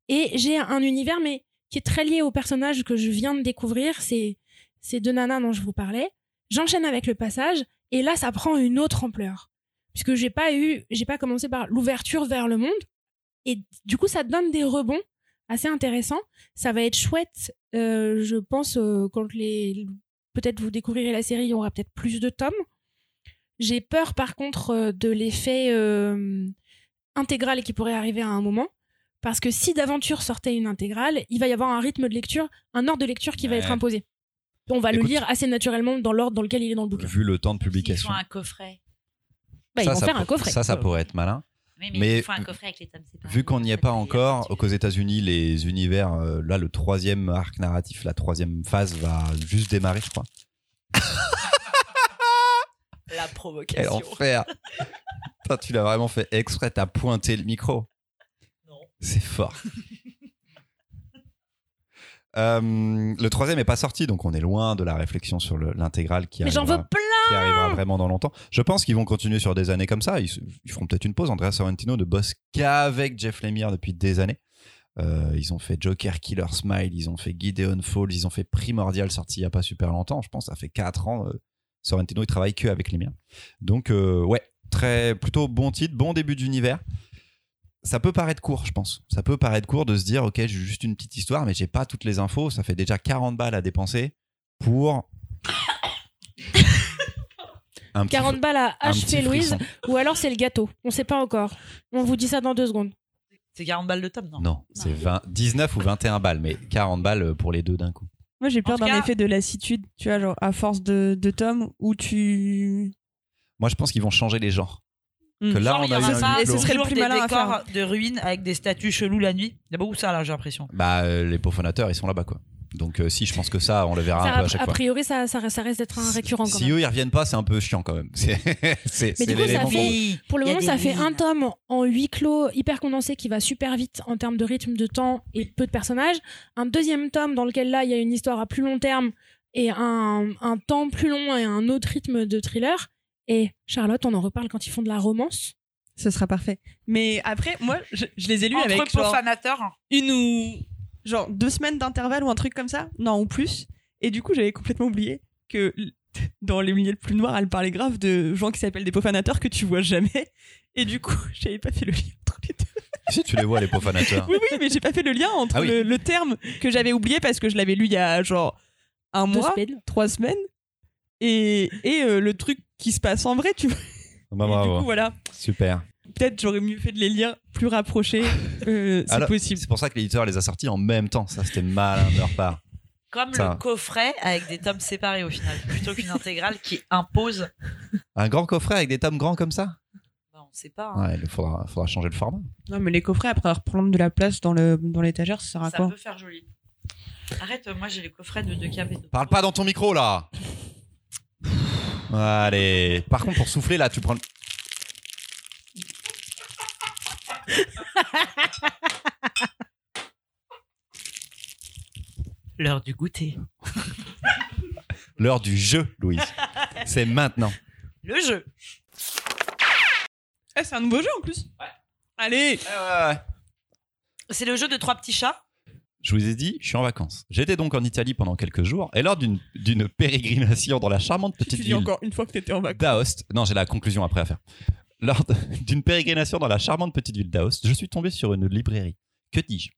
et j'ai un univers, mais qui est très lié au personnage que je viens de découvrir. C'est ces deux nanas dont je vous parlais. J'enchaîne avec le passage et là, ça prend une autre ampleur. Puisque j'ai pas eu, j'ai pas commencé par l'ouverture vers le monde. Et du coup, ça donne des rebonds assez intéressants. Ça va être chouette, euh, je pense, euh, quand les, peut-être vous découvrirez la série, il y aura peut-être plus de tomes. J'ai peur, par contre, euh, de l'effet euh, intégral qui pourrait arriver à un moment. Parce que si d'aventure sortait une intégrale, il va y avoir un rythme de lecture, un ordre de lecture qui va être imposé. On va le lire assez naturellement dans l'ordre dans lequel il est dans le bouquin. Vu le temps de Ils publication. font un coffret. Bah, ils ça, vont ça faire pour- un coffret. Ça, ça pourrait être malin. Oui, mais, Mais ils font un coffret avec les tomes séparés. Vu qu'on n'y est pas encore, qu'aux États-Unis, les univers, euh, là, le troisième arc narratif, la troisième phase va juste démarrer, je crois. La Quel provocation. enfer Putain, Tu l'as vraiment fait exprès, t'as pointé le micro. Non. C'est fort. Euh, le troisième est pas sorti, donc on est loin de la réflexion sur le- l'intégrale qui Mais j'en veux arrivera, plein qui arrivera vraiment dans longtemps. Je pense qu'ils vont continuer sur des années comme ça. Ils, ils feront peut-être une pause. Andrea Sorrentino ne bosse qu'avec Jeff Lemire depuis des années. Euh, ils ont fait Joker Killer Smile, ils ont fait Gideon Falls, ils ont fait Primordial sorti il y a pas super longtemps. Je pense ça fait 4 ans. euh, Sorrentino il travaille que avec Lemire. Donc euh, ouais, très plutôt bon titre, bon début d'univers. Ça peut paraître court, je pense. Ça peut paraître court de se dire ok, j'ai juste une petite histoire, mais j'ai pas toutes les infos. Ça fait déjà 40 balles à dépenser pour un petit 40 balles à HP Louise, ou alors c'est le gâteau. On sait pas encore. On vous dit ça dans deux secondes. C'est 40 balles de tome, non? Non, c'est 20 19 ou 21 balles, mais 40 balles pour les deux d'un coup. Moi, j'ai peur d'un cas- effet de lassitude, tu vois, genre à force de, de tomes où tu. Moi, je pense qu'ils vont changer les genres. Hmm. Que là, Genre, on il y a eu aura un ça, et ce serait le plus des malin à décors de ruines avec des statues cheloues la nuit. Il y a beaucoup ça là, j'ai l'impression. Bah, euh, les peaufonateurs, ils sont là-bas, quoi. Donc, euh, si, je pense que ça, on le verra Ça, un peu a, à chaque a fois. priori, ça, ça, ça risque d'être un récurrent quand si même. eux, ils reviennent pas, c'est un peu chiant quand même. C'est, c'est, c'est du coup, ça fait- Pour le a moment, ça fait un tome en huis clos hyper condensé qui va super vite en termes de rythme, de temps et peu de personnages. Un deuxième tome dans lequel là, il y a une histoire à plus long terme et un, un temps plus long et un autre rythme de thriller. Et Charlotte, on en reparle quand ils font de la romance. Ce sera parfait. Mais après, moi, je, je les ai lus Entre avec genre, profanateurs. une ou genre deux semaines d'intervalle ou un truc comme ça? Non, ou plus. Et du coup, j'avais complètement oublié que dans les milieux le plus noirs, elle parlait grave de gens qui s'appellent des profanateurs que tu vois jamais. Et du coup, j'avais pas fait le lien entre les deux. Si tu les vois, les peaufonateurs. Oui, oui, mais j'ai pas fait le lien entre Ah oui. le, le terme que j'avais oublié parce que je l'avais lu il y a genre un Deux mois, semaines. trois semaines, et, et euh, le truc qui se passe en vrai, tu vois. Bah, Et du coup, voilà. Super. Peut-être j'aurais mieux fait de les lire plus rapprochés. euh, c'est Alors, possible. C'est pour ça que l'éditeur les a sortis en même temps. Ça, c'était malin de leur part. Comme Ça. le coffret avec des tomes séparés au final, plutôt qu'une intégrale qui impose. Un grand coffret avec des tomes grands comme ça? Bah, on sait pas. hein. Ouais, il faudra, faudra changer le format. Non, mais les coffrets, après avoir prendre de la place dans le dans l'étagère, ça sert à Ça quoi? peut faire joli. Arrête, euh, moi j'ai les coffrets de 2 KB. Parle pas dans ton micro là Allez. Par contre, pour souffler là, tu prends. le- L'heure du goûter. l'heure du jeu, Louise. C'est maintenant. Le jeu. Eh, c'est un nouveau jeu en plus. Allez. C'est le jeu de trois petits chats. Je vous ai dit, je suis en vacances. J'étais donc en Italie pendant quelques jours et lors d'une d'une pérégrination dans la charmante Tu petite dis ville encore une fois que t'étais en vacances. d'Aoste. Non, j'ai la conclusion après à faire. Lors d'une pérégrination dans la charmante petite ville d'Aoste, je suis tombé sur une librairie. Que dis-je?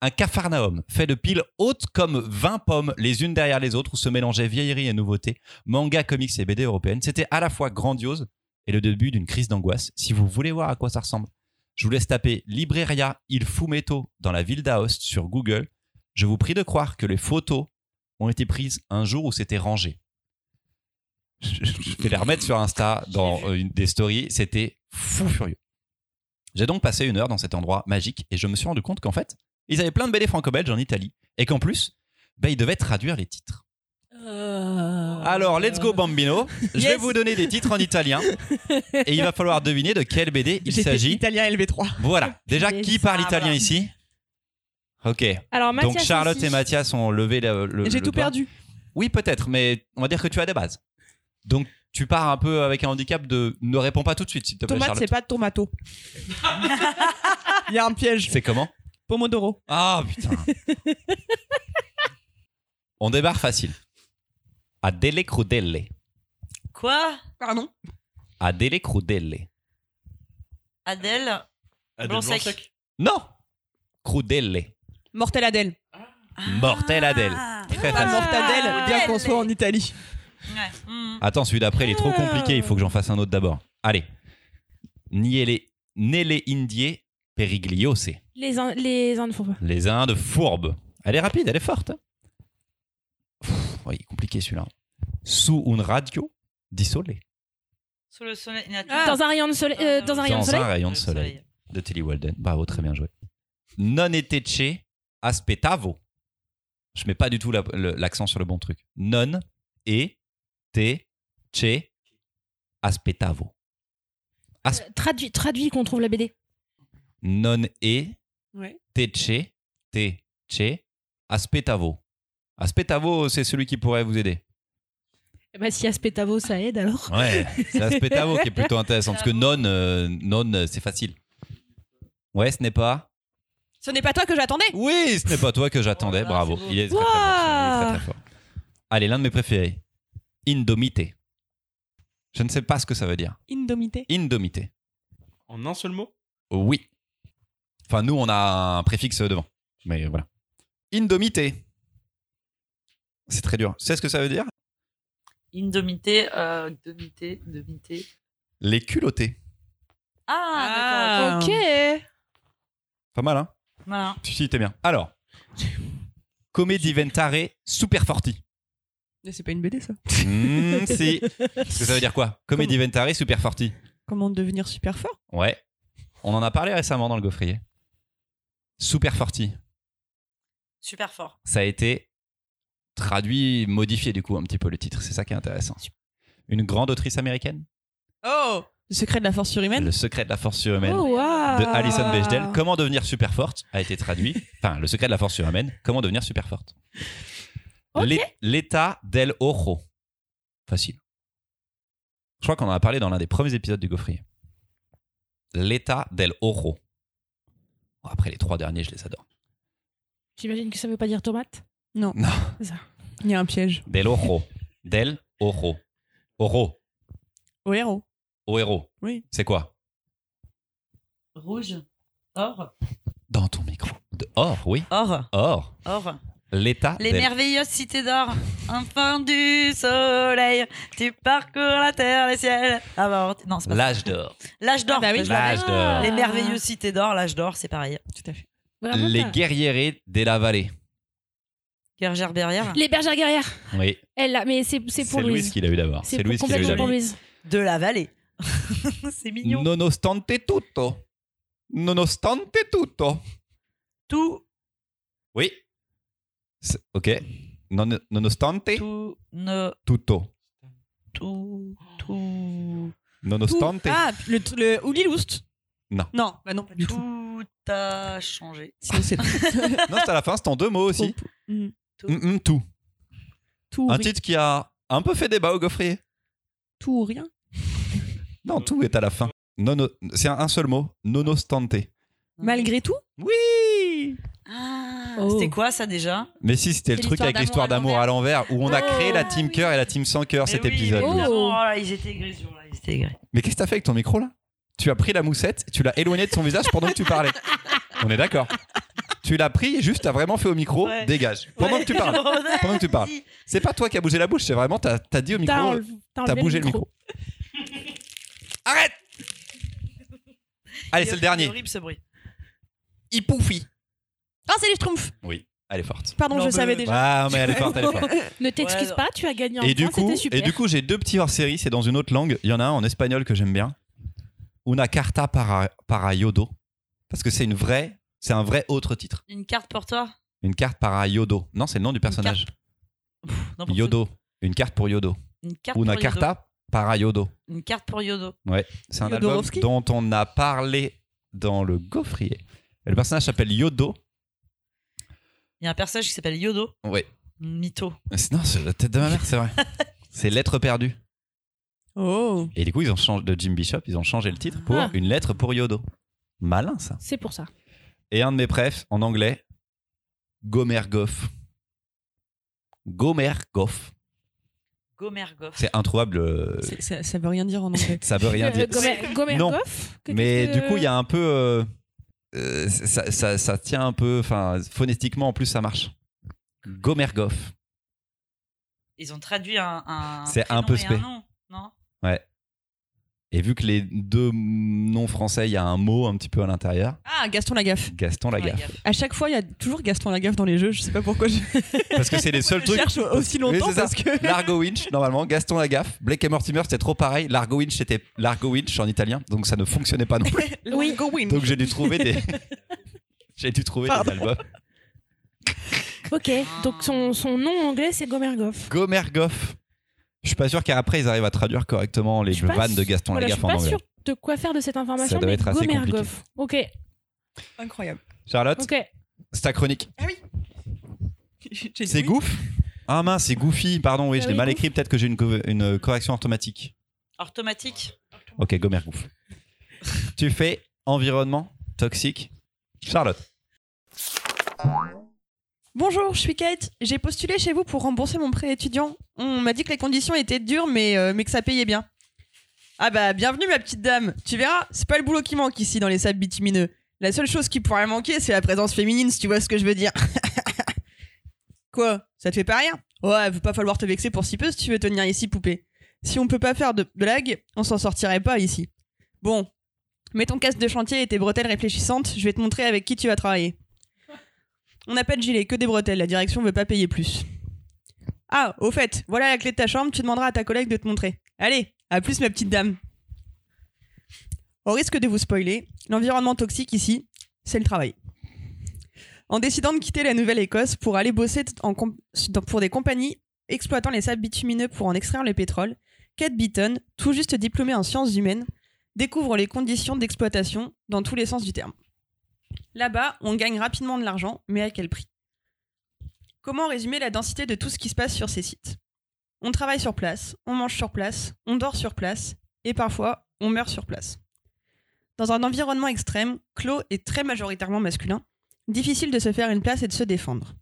Un capharnaüm fait de piles hautes comme 20 pommes, les unes derrière les autres, où se mélangeaient vieillerie et nouveauté, manga, comics et BD européennes. C'était à la fois grandiose et le début d'une crise d'angoisse. Si vous voulez voir à quoi ça ressemble, je vous laisse taper Libreria Il Fumetto dans la ville d'Aoste sur Google. Je vous prie de croire que les photos ont été prises un jour où c'était rangé. Je je vais les remettre sur Insta dans euh, une des stories. C'était fou furieux. J'ai donc passé une heure dans cet endroit magique et je me suis rendu compte qu'en fait, ils avaient plein de BD franco-belges en Italie et qu'en plus, ben, il devait traduire les titres. Euh, Alors, let's go Bambino. Je vais vous donner des titres en italien et il va falloir deviner de quel BD il s'agit. italien LV3. Voilà. Déjà, qui parle italien voilà. ici? Ok. Alors, Mathias Donc Charlotte aussi. et Mathias ont levé le. le- J'ai le tout doigt. perdu. Oui, peut-être, mais on va dire que tu as des bases. Donc tu pars un peu avec un handicap de ne réponds pas tout de suite, s'il te plaît, Tomate, c'est pas tomato. Il y a un piège. C'est comment? Pomodoro. Ah putain. on débarre facile. Adele crudelle. Quoi? Pardon? Adele crudelle. Adèle Blanc sec. Non. Crudelle. Mortel Adèle. Mortel Adèle. Ah. Très Pas facile. Mortadelle, bien qu'on soit en Italie. Ouais. Mm. Attends, celui d'après, il est trop compliqué. Il faut que j'en fasse un autre d'abord. Allez. Niele, Nele Indie Perigliose. Les, in- les Indes fourbes. Les Indes fourbes. Elle est rapide, elle est forte. hein. Pff, oui, compliqué celui-là. Sous une radio d'isolé. Sous le soleil. il y a tout. Dans un rayon de soleil. euh, dans un rayon de Dans soleil. un rayon de Le soleil. De Tilly Walden. Bravo, très bien joué. Non etece aspettavo. Je mets pas du tout la- le- l'accent sur le bon truc. Non et te ce aspettavo. As- Euh, Traduit, traduit qu'on trouve la BD. non e Ouais. te ce te ce aspettavo. Aspettavo, c'est celui qui pourrait vous aider. Eh ben, si Aspetavo, ça aide alors. Ouais, c'est aspettavo qui est plutôt intéressant parce que non, euh, non, euh, c'est facile. Ouais, ce n'est pas? Ce n'est pas toi que j'attendais. Oui, ce n'est pas toi que j'attendais. Oh là, Bravo. Il est très fort. Allez, l'un de mes préférés. Indomité. Je ne sais pas ce que ça veut dire. Indomité. Indomité. En un seul mot? Oui. Enfin, nous, on a un préfixe devant. Mais voilà. Indomité. C'est très dur. Tu sais ce que ça veut dire? Indomité, euh, domité, domité. Les culottés. Ah, d'accord. Ah. Ok. Pas mal, hein? Voilà. Tu t'y étais bien. Alors. Come diventare super forti. Mais c'est pas une BD ça. Mmh, si. Parce que ça veut dire quoi? Come Comment diventare super forti. Comment devenir super fort? Ouais. On en a parlé récemment dans le gaufrier. Super forti. Super fort. Ça a été traduit, modifié du coup un petit peu le titre. C'est ça qui est intéressant. Une grande autrice américaine? Oh Le secret de la force surhumaine? Le secret de la force surhumaine. Oh. De Alison Bechdel. Comment devenir super forte? A été traduit. Enfin, le secret de la force surhumaine. Comment devenir super forte? L'état del ojo. Facile. Je crois qu'on en a parlé dans l'un des premiers épisodes du gaufrier. L'état del ojo. Bon, après les trois derniers, je les adore. J'imagine que ça veut pas dire tomate? Non. Non. Ça. Il y a un piège. Del ojo. Del ojo. Oro. Au héros. Oui. C'est quoi? Rouge. Or. Dans ton micro. De or, oui. Or. Or. Or. L'état Les merveilleuses cités d'or. Enfant du soleil. Tu parcours la terre, les ciels. Ah bah, non, c'est pas ça. L'âge d'or. L'âge d'or. Ah bah oui. l'âge d'or. Les merveilleuses cités d'or, l'âge d'or, c'est pareil. Tout à fait. Vraiment, Les guerrières de la vallée. Gergère Berrière. Les bergères guerrières. Oui. Elle là, mais c'est c'est pour C'est Louise Louise. qui l'a eu d'abord. C'est Louise qui l'a eu d'abord. Louise. De la vallée. c'est mignon. Nonostante tutto. Nonostante tutto. Tout, Oui. Ok. Non, nonostante? Tout, ne, tutto. tout, tout, Nonostante? Ah, le, le Ouliloust Non. Non, bah non, pas du tout. tout a changé. Sinon, c'est Non, c'est à la fin, c'est en deux mots aussi. Mm. Tout. Mm, mm, tout. tout, Un titre qui a un peu fait débat au gaufrier. tout ou rien. Non, tout est à la fin. Nono... C'est un un seul mot. Nonostante. Malgré tout? Oui Ah, Oh. C'était quoi ça déjà? Mais si, c'était le truc avec l'histoire d'amour à l'envers, où on a Oh. créé la team cœur et la team sans cœur cet oui, épisode. mais Oh. oh là, ils étaient ils aigris. Mais qu'est-ce que t'as fait avec ton micro là? Tu as pris la moussette, tu l'as éloigné de son visage pendant que tu parlais. On est d'accord. Tu l'as pris et juste t'as vraiment fait au micro, Ouais. dégage. Pendant que tu parles. Pendant que tu parles. C'est pas toi qui as bougé la bouche, c'est vraiment t'as as dit au micro, t'as bougé le micro. Arrête Allez, c'est le dernier. Horrible ce bruit. Ipoufi. Ah, c'est les Schtroumpfs Oui, elle est forte. Pardon, Non, je mais- savais déjà. Ah, mais elle est forte, elle est forte. Ne t'excuse Ouais, pas, tu as gagné un Et du, point, coup, c'était super. et du coup, j'ai deux petits hors-série, c'est dans une autre langue. Il y en a un en espagnol que j'aime bien. Una carta para, para Yodo. Parce que c'est une vraie, c'est un vrai autre titre. Une carte pour toi? Une carte para Yodo. Non, c'est le nom du personnage. Yodo. Une carte pour Yodo. Une carte Una pour Yodo. carta para Yodo. Une carte pour Yodo. C'est un album dont on a parlé dans le gaufrier. Et le personnage s'appelle Yodo. Il y a un personnage qui s'appelle Yodo. Ouais. Mytho. Non, c'est la tête de ma mère, c'est vrai. c'est Lettre perdue. Oh. Et du coup, ils ont changé de Jim Bishop, ils ont changé le titre pour Ah. une lettre pour Yodo. Malin ça. C'est pour ça. Et un de mes prefs en anglais, Gomergoff. Gomergoff. Gomergoff. C'est introuvable. euh, C'est- Ça, ça veut rien dire en anglais. Ça veut rien dire. Gomer- Gomergoff que- Mais du coup, il y a un peu. euh, euh, ça, ça- ça tient un peu. Enfin, phonétiquement, en plus, ça marche. Gomergoff. Ils ont traduit un. un C'est un peu spé. nom, non? Ouais. Et vu que les deux noms français, il y a un mot un petit peu à l'intérieur, Ah, Gaston Lagaffe. Gaston Lagaffe. À chaque fois, il y a toujours Gaston Lagaffe dans les jeux. Je sais pas pourquoi je, Parce que c'est les seuls je trucs. cherche aussi longtemps Oui, ça. que. Largo Winch, normalement, Gaston Lagaffe. Blake et Mortimer, c'était trop pareil. Largo Winch, c'était Largo Winch en italien, donc ça ne fonctionnait pas non plus. Oui, go win. Donc j'ai dû trouver des. j'ai dû trouver Pardon. des albums. Ok, donc son, son nom anglais c'est Gomergoff. Gomergoff. Je suis pas sûr qu'après ils arrivent à traduire correctement les Je suis pas vannes de Gaston Voilà, je Lagaffe suis en pas anglais. sûre de quoi faire de cette information, Ça doit mais être assez Gomergoff. Ok, Incroyable. Charlotte, ok. c'est ta chronique. J'ai dit C'est oui. Goof Ah mince, c'est Goofy, pardon, oui, Ah je l'ai oui, mal Goof. écrit, peut-être que j'ai une, co- une correction automatique. Orthomatique. Ok, Gomergouf. tu fais environnement toxique. Charlotte. Bonjour, je suis Kate. J'ai postulé chez vous pour rembourser mon prêt étudiant. On m'a dit que les conditions étaient dures, mais, euh, mais que ça payait bien. Ah bah, bienvenue ma petite dame. Tu verras, c'est pas le boulot qui manque ici dans les sables bitumineux. La seule chose qui pourrait manquer, c'est la présence féminine, si tu vois ce que je veux dire. Quoi Ça te fait pas rien? Ouais, va pas falloir te vexer pour si peu si tu veux tenir ici, poupée. Si on peut pas faire de blagues, on s'en sortirait pas ici. Bon, mets ton casque de chantier et tes bretelles réfléchissantes, je vais te montrer avec qui tu vas travailler. On n'a pas de gilet, que des bretelles. La direction veut pas payer plus. Ah, au fait, voilà la clé de ta chambre. Tu demanderas à ta collègue de te montrer. Allez, à plus, ma petite dame. Au risque de vous spoiler, l'environnement toxique ici, c'est le travail. En décidant de quitter la Nouvelle-Écosse pour aller bosser pour des compagnies exploitant les sables bitumineux pour en extraire le pétrole, Kate Beaton, tout juste diplômée en sciences humaines, découvre les conditions d'exploitation dans tous les sens du terme. Là-bas, on gagne rapidement de l'argent, mais à quel prix? Comment résumer la densité de tout ce qui se passe sur ces sites? On travaille sur place, on mange sur place, on dort sur place, et parfois, on meurt sur place. Dans un environnement extrême, clos et très majoritairement masculin, difficile de se faire une place et de se défendre.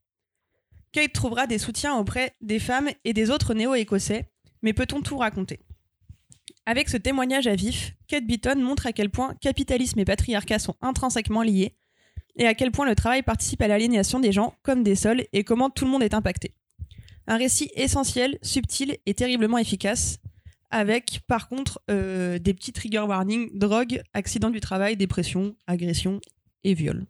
Kate trouvera des soutiens auprès des femmes et des autres néo-écossais, mais peut-on tout raconter? Avec ce témoignage à vif, Kate Beaton montre à quel point capitalisme et patriarcat sont intrinsèquement liés, et à quel point le travail participe à l'aliénation des gens comme des sols et comment tout le monde est impacté. Un récit essentiel, subtil et terriblement efficace, avec par contre euh, des petits trigger warnings, drogue, accident du travail, dépression, agression et viol.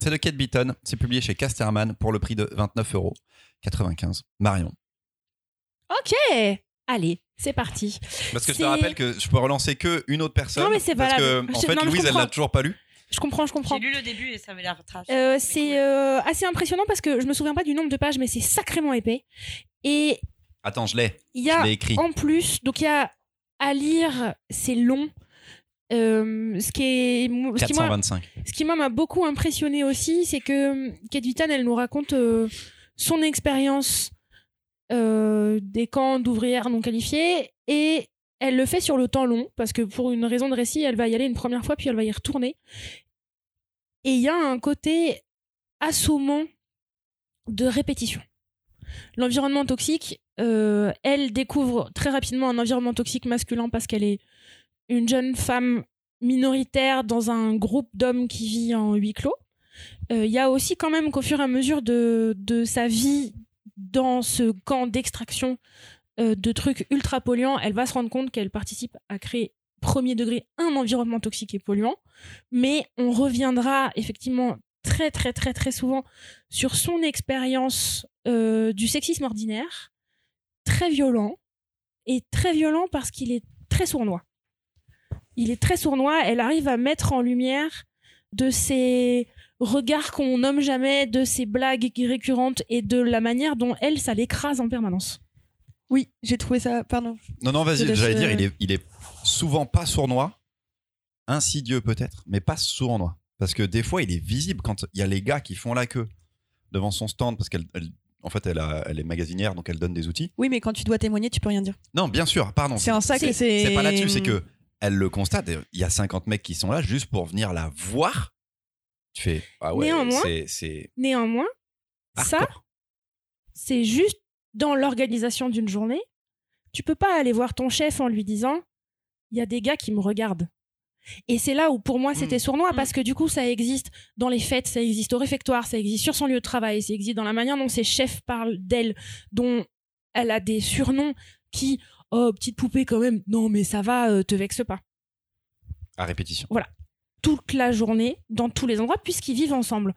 C'est de Kate Beaton. C'est publié chez Casterman pour le prix de 29,95 euros. Marion. Ok, allez, c'est parti. Parce que je te rappelle que je peux relancer que une autre personne. Non, mais c'est Parce que, valable. en Je- fait, non, Louise, elle l'a toujours pas lu. Je comprends, je comprends. J'ai lu le début et ça avait l'air trash. Euh, c'est cool. euh, assez impressionnant parce que je me souviens pas du nombre de pages, mais c'est sacrément épais. Et Attends, je l'ai. il y Je a l'ai écrit. en plus, donc il y a à lire, c'est long. Euh, ce qui est, ce qui, moi, 425. ce qui moi m'a beaucoup impressionné aussi, c'est que euh, Kate Vittan, elle nous raconte euh, son expérience euh, des camps d'ouvrières non qualifiées et elle le fait sur le temps long parce que pour une raison de récit, elle va y aller une première fois puis elle va y retourner. Et il y a un côté assommant de répétition. L'environnement toxique, euh, elle découvre très rapidement un environnement toxique masculin parce qu'elle est une jeune femme minoritaire dans un groupe d'hommes qui vit en huis clos. Euh, Il y a aussi quand même qu'au fur et à mesure de, de sa vie dans ce camp d'extraction euh, de trucs ultra polluants, elle va se rendre compte qu'elle participe à créer premier degré un environnement toxique et polluant. Mais on reviendra effectivement très très très très souvent sur son expérience euh, du sexisme ordinaire, très violent, et très violent parce qu'il est très sournois. Il est très sournois, elle arrive à mettre en lumière de ces regard qu'on nomme jamais, de ses blagues récurrentes et de la manière dont elle, ça l'écrase en permanence. Oui, j'ai trouvé ça. Pardon. Non, non, vas-y, j'allais dire, euh, il est, il est souvent pas sournois, insidieux peut-être, mais pas sournois. Parce que des fois, il est visible quand il y a les gars qui font la queue devant son stand, parce qu'elle, elle- en fait, elle, a- elle est magasinière, donc elle donne des outils. Oui, mais quand tu dois témoigner, tu peux rien dire. Non, bien sûr, pardon. C'est un sac et c'est. C'est pas là-dessus, c'est que elle le constate. Il y a 50 mecs qui sont là juste pour venir la voir. Tu fais, ah ouais, Néanmoins, c'est- c'est Néanmoins, ça, c'est juste dans l'organisation d'une journée. Tu peux pas aller voir ton chef en lui disant il y a des gars qui me regardent. Et c'est là où pour moi c'était Mm. sournois Mm. parce que du coup ça existe dans les fêtes, ça existe au réfectoire, ça existe sur son lieu de travail, ça existe dans la manière dont ses chefs parlent d'elle, dont elle a des surnoms qui oh petite poupée quand même, non mais ça va, euh, te vexe pas. à répétition. Toute la journée dans tous les endroits puisqu'ils vivent ensemble.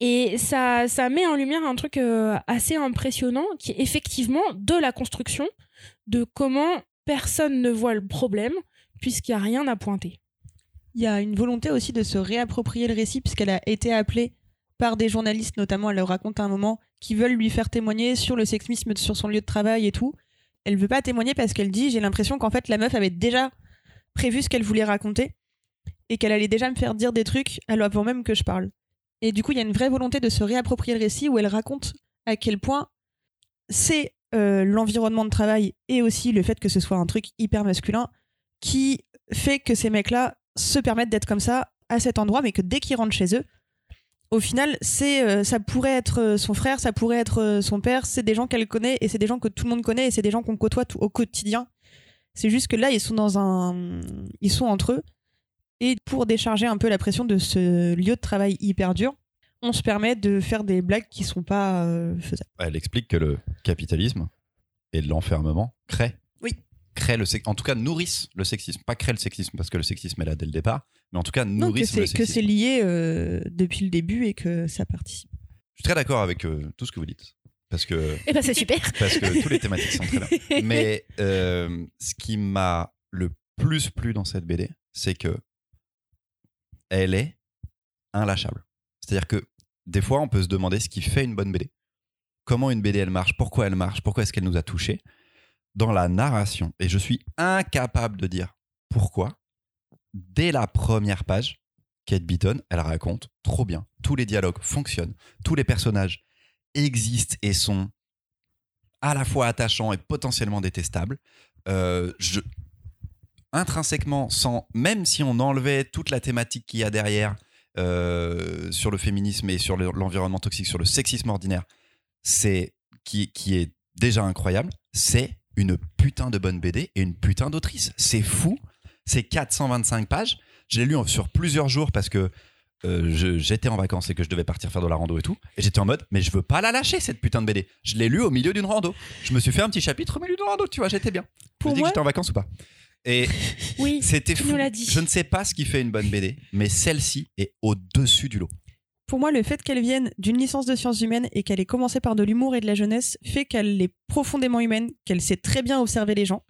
Et ça, ça met en lumière un truc euh, assez impressionnant qui est effectivement de la construction de comment personne ne voit le problème puisqu'il n'y a rien à pointer. Il y a une volonté aussi de se réapproprier le récit, puisqu'elle a été appelée par des journalistes, notamment, elle le raconte à un moment, qui veulent lui faire témoigner sur le sexisme sur son lieu de travail et tout. Elle veut pas témoigner parce qu'elle dit j'ai l'impression qu'en fait la meuf avait déjà prévu ce qu'elle voulait raconter et qu'elle allait déjà me faire dire des trucs avant même que je parle. Et du coup, il y a une vraie volonté de se réapproprier le récit où elle raconte à quel point c'est euh, l'environnement de travail et aussi le fait que ce soit un truc hyper masculin qui fait que ces mecs-là se permettent d'être comme ça à cet endroit, mais que dès qu'ils rentrent chez eux, au final, c'est euh, ça pourrait être euh, son frère, ça pourrait être son père, c'est des gens qu'elle connaît et c'est des gens que tout le monde connaît et c'est des gens qu'on côtoie au quotidien. C'est juste que là, ils sont dans un, ils sont entre eux et pour décharger un peu la pression de ce lieu de travail hyper dur, on se permet de faire des blagues qui sont pas euh, faisables. Elle explique que le capitalisme et l'enfermement créent. Oui. Créent le sex- en tout cas nourrissent le sexisme. Pas créent le sexisme parce que le sexisme est là dès le départ, mais en tout cas Non, que nourrissent le c'est que sexisme. c'est lié euh, depuis le début et que ça participe. Je suis très d'accord avec euh, tout ce que vous dites. Parce que, Et ben c'est super. parce que tous les thématiques sont très là. Mais euh, ce qui m'a le plus plu dans cette BD, c'est que elle est inlâchable. C'est-à-dire que des fois, on peut se demander ce qui fait une bonne BD. Comment une BD elle marche, pourquoi elle marche, pourquoi est-ce qu'elle nous a touchés? Dans la narration, et je suis incapable de dire pourquoi, dès la première page, Kate Beaton, elle raconte trop bien. Tous les dialogues fonctionnent, tous les personnages existent et sont à la fois attachants et potentiellement détestables. Euh, intrinsèquement, sans, même si on enlevait toute la thématique qu'il y a derrière euh, sur le féminisme et sur le- l'environnement toxique, sur le sexisme ordinaire, c'est qui, qui est déjà incroyable. C'est une putain de bonne BD et une putain d'autrice. C'est fou. C'est 425 pages. Je l'ai lu sur plusieurs jours parce que euh, j'étais en vacances et que je devais partir faire de la rando et tout. Et j'étais en mode, mais je veux pas la lâcher cette putain de BD. Je l'ai lu au milieu d'une rando. Je me suis fait un petit chapitre au milieu d'une rando, tu vois, j'étais bien. Pour je me dis que j'étais en vacances ou pas. Et Oui. c'était fou. nous dit. Je ne sais pas ce qui fait une bonne BD, mais celle-ci est au-dessus du lot. Pour moi, le fait qu'elle vienne d'une licence de sciences humaines et qu'elle ait commencé par de l'humour et de la jeunesse fait qu'elle est profondément humaine, qu'elle sait très bien observer les gens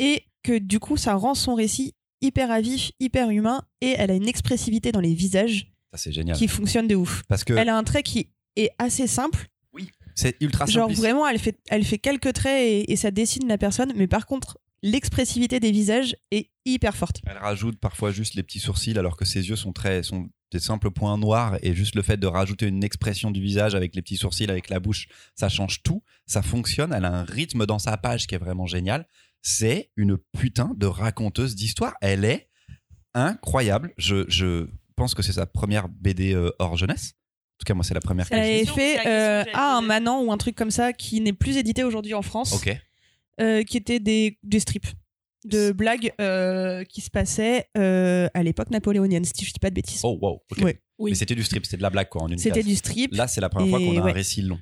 et que du coup, ça rend son récit hyper à vif, hyper humain et elle a une expressivité dans les visages Ça, c'est génial. qui fonctionne de ouf. Parce que Elle a un trait qui est assez simple, c'est ultra genre simpliste. vraiment, elle fait, elle fait quelques traits et, et ça dessine la personne, mais par contre, l'expressivité des visages est hyper forte. Elle rajoute parfois juste les petits sourcils alors que ses yeux sont très sont des simples points noirs et juste le fait de rajouter une expression du visage avec les petits sourcils avec la bouche ça change tout ça fonctionne elle a un rythme dans sa page qui est vraiment génial c'est une putain de raconteuse d'histoire elle est incroyable je, je pense que c'est sa première BD euh, hors jeunesse en tout cas moi c'est la première Elle avait fait euh, ah, un. Manan ou un truc comme ça qui n'est plus édité aujourd'hui en France. ok euh, qui étaient des, des strips de blagues euh, qui se passaient euh, à l'époque napoléonienne, si je dis pas de bêtises. oh wow ok Ouais. Oui. mais c'était du strip c'était de la blague quoi en une C'était du strip. Là, c'est la première fois qu'on a un ouais. récit long.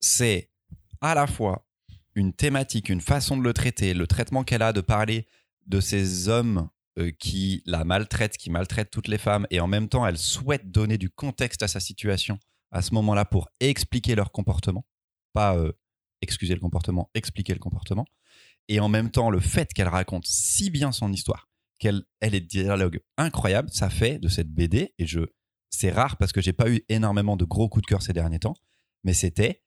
C'est à la fois une thématique, une façon de le traiter, le traitement qu'elle a de parler de ces hommes euh, qui la maltraitent, qui maltraitent toutes les femmes, et en même temps, elle souhaite donner du contexte à sa situation à ce moment-là pour expliquer leur comportement, pas euh, excuser le comportement, expliquer le comportement. Et en même temps, le fait qu'elle raconte si bien son histoire, qu'elle elle ait des dialogues incroyables, ça fait de cette BD, et je c'est rare parce que j'ai pas eu énormément de gros coups de cœur ces derniers temps, mais c'était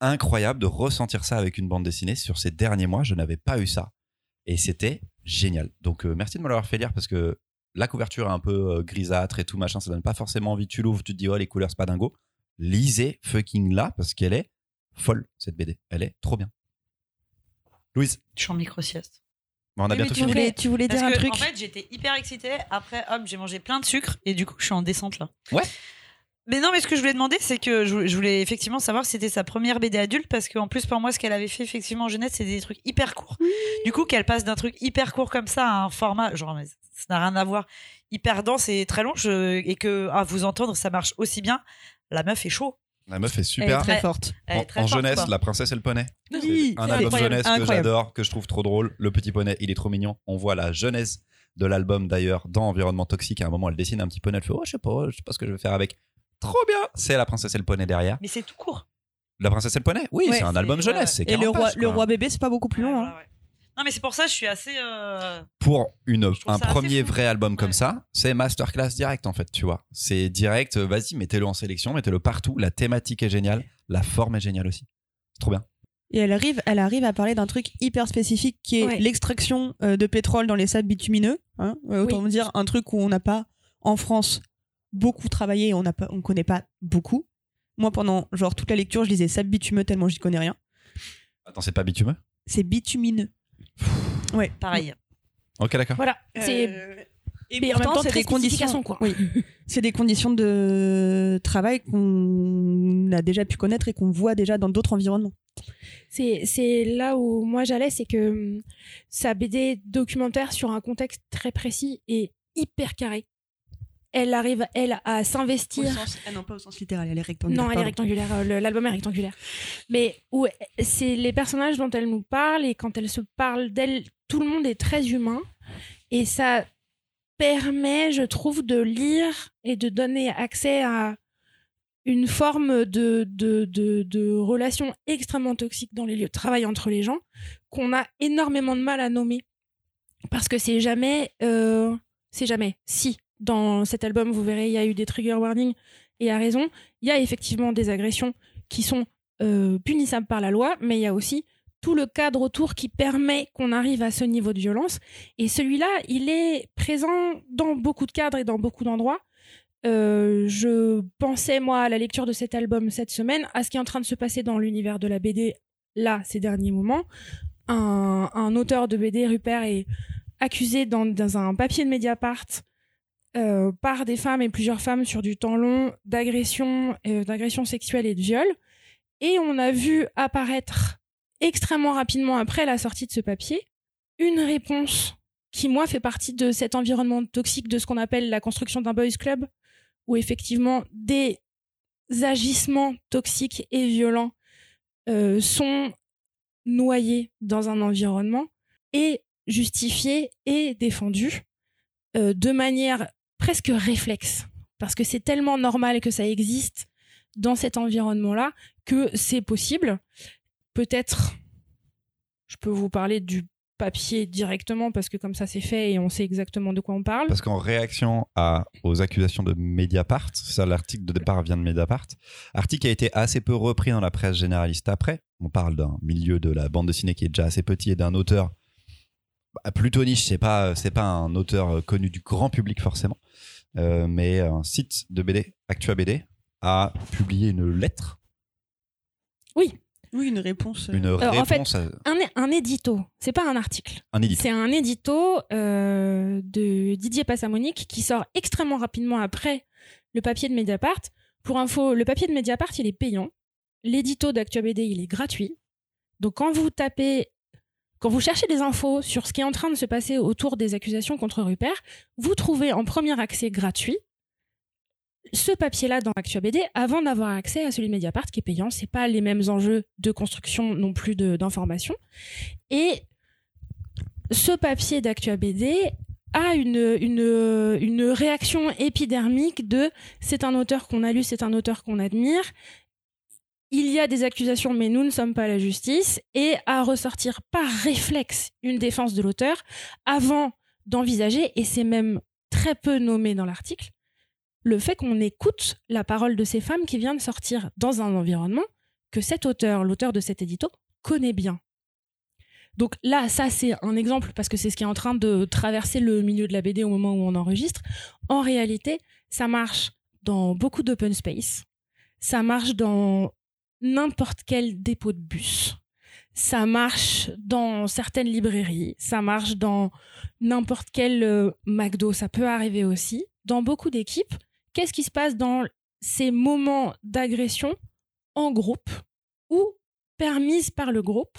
incroyable de ressentir ça avec une bande dessinée. Sur ces derniers mois, je n'avais pas eu ça. Et c'était génial. Donc euh, merci de me l'avoir fait lire parce que la couverture est un peu euh, grisâtre et tout machin, ça donne pas forcément envie. Tu l'ouvres, tu te dis, oh, les couleurs, c'est pas dingo. Lisez fucking là parce qu'elle est folle, cette BD. Elle est trop bien. Louise, Je suis en micro-sieste. bon, on a Oui, mais bientôt tu fini. voulais, tu voulais Parce dire un que, truc en fait, j'étais hyper excitée. Après, hop, j'ai mangé plein de sucre et du coup, je suis en descente là. Ouais. Mais non, mais ce que je voulais demander, c'est que je voulais effectivement savoir si c'était sa première BD adulte parce qu'en plus, pour moi, ce qu'elle avait fait effectivement en jeunesse, c'est des trucs hyper courts. Du coup, qu'elle passe d'un truc hyper court comme ça à un format, genre, mais ça n'a rien à voir, hyper dense et très long, je- et que à vous entendre, ça marche aussi bien. La meuf est chaud. La meuf est Elle est super. très Ouais. forte. Elle En, est très en forte, jeunesse, quoi. La princesse et le poney. Oui, un album incroyable. jeunesse que Incroyable. j'adore, que je trouve trop drôle. Le petit poney, il est trop mignon. On voit la jeunesse de l'album d'ailleurs dans Environnement Toxique. À un moment, elle dessine un petit poney. Elle fait Oh, je sais pas, je sais pas ce que je vais faire avec. Trop bien C'est la princesse et le poney derrière. Mais c'est tout court. La princesse et le poney? Oui, Ouais, c'est un album jeunesse. c'est Et 40 le roi, pages, le quoi. roi bébé, c'est pas beaucoup plus long. Ouais, hein. ouais. Non, mais c'est pour ça que je suis assez. euh, Pour une, un premier vrai album comme Ouais. ça, c'est masterclass direct en fait, tu vois. C'est direct, euh, vas-y, mettez-le en sélection, mettez-le partout. La thématique est géniale, la forme est géniale aussi. C'est trop bien. Et elle arrive, elle arrive à parler d'un truc hyper spécifique qui est Ouais. l'extraction euh, de pétrole dans les sables bitumineux. hein. Autant Oui. dire un truc où on n'a pas en France beaucoup travaillé, et on n'a pas, on connaît pas beaucoup. Moi, pendant genre toute la lecture, je lisais sable bitumeux tellement j'y connais rien. Attends, c'est pas bitumineux C'est bitumineux. Ouais. pareil. Ok, d'accord. Voilà. C'est Euh, Et mais en même temps, c'est des conditions, quoi. Oui. c'est des conditions de travail qu'on a déjà pu connaître et qu'on voit déjà dans d'autres environnements. C'est, c'est là où moi j'allais, c'est que hum, sa BD documentaire sur un contexte très précis et hyper carré. Elle arrive, elle, à s'investir. ah non, pas au sens littéral, elle est rectangulaire. Non, elle est rectangulaire. euh, L'album est rectangulaire. Mais où c'est les personnages dont elle nous parle et quand elle se parle d'elle, tout le monde est très humain et ça permet, je trouve, de lire et de donner accès à une forme de, de, de, de relation extrêmement toxique dans les lieux de travail entre les gens qu'on a énormément de mal à nommer. Parce que c'est jamais. euh, c'est jamais. Si, dans cet album, vous verrez, il y a eu des trigger warnings et à raison. Il y a effectivement des agressions qui sont euh, punissables par la loi, mais il y a aussi tout le cadre autour qui permet qu'on arrive à ce niveau de violence. Et celui-là, il est présent dans beaucoup de cadres et dans beaucoup d'endroits. Euh, je pensais, moi, à la lecture de cet album cette semaine, à ce qui est en train de se passer dans l'univers de la BD, là, ces derniers moments. Un, auteur de BD, Rupert, est accusé dans un papier de Mediapart euh, par des femmes et plusieurs femmes sur du temps long d'agression, euh, et de viol. Et on a vu apparaître extrêmement rapidement après la sortie de ce papier une réponse qui, moi, fait partie de cet environnement toxique de ce qu'on appelle la construction d'un boys club, où effectivement des agissements toxiques et violents euh, sont noyés dans un environnement et justifiés et défendus euh, de manière presque réflexe, parce que c'est tellement normal que ça existe dans cet environnement-là que c'est possible. Peut-être, je peux vous parler du papier directement parce que comme ça c'est fait et on sait exactement de quoi on parle. Parce qu'en réaction à, aux accusations de Mediapart, ça l'article de départ vient de Mediapart, article qui a été assez peu repris dans la presse généraliste après. On parle d'un milieu de la bande dessinée qui est déjà assez petit et d'un auteur bah, plutôt niche. C'est pas c'est pas un auteur connu du grand public forcément, Euh, mais un site de BD, Actua BD, a publié une lettre, Oui, une réponse. euh, une en fait, réponse, à Un, un édito, c'est pas un article. un édito. C'est un édito euh, de Didier Passamonique qui sort extrêmement rapidement après le papier de Mediapart. Pour info, le papier de Mediapart, il est payant. L'édito d'Actua BD, il est gratuit. Donc quand vous tapez, quand vous cherchez des infos sur ce qui est en train de se passer autour des accusations contre Rupert, vous trouvez en premier accès gratuit ce papier-là dans Actua BD avant d'avoir accès à celui de Mediapart qui est payant. C'est pas les mêmes enjeux de construction non plus d'information. Et ce papier d'Actua BD a une, une, une réaction épidermique de c'est un auteur qu'on a lu, c'est un auteur qu'on admire. Il y a des accusations, mais nous ne sommes pas la justice, et à ressortir par réflexe une défense de l'auteur avant d'envisager, et c'est même très peu nommé dans l'article, le fait qu'on écoute la parole de ces femmes qui vient de sortir dans un environnement que cet auteur, l'auteur de cet édito, connaît bien. Donc là, ça c'est un exemple parce que c'est ce qui est en train de traverser le milieu de la BD au moment où on enregistre. En réalité, ça marche dans beaucoup d'open space. Ça marche dans n'importe quel dépôt de bus. Ça marche dans certaines librairies. Ça marche dans n'importe quel euh, McDo. Ça peut arriver aussi. Dans beaucoup d'équipes, qu'est-ce qui se passe dans ces moments d'agression en groupe ou permise par le groupe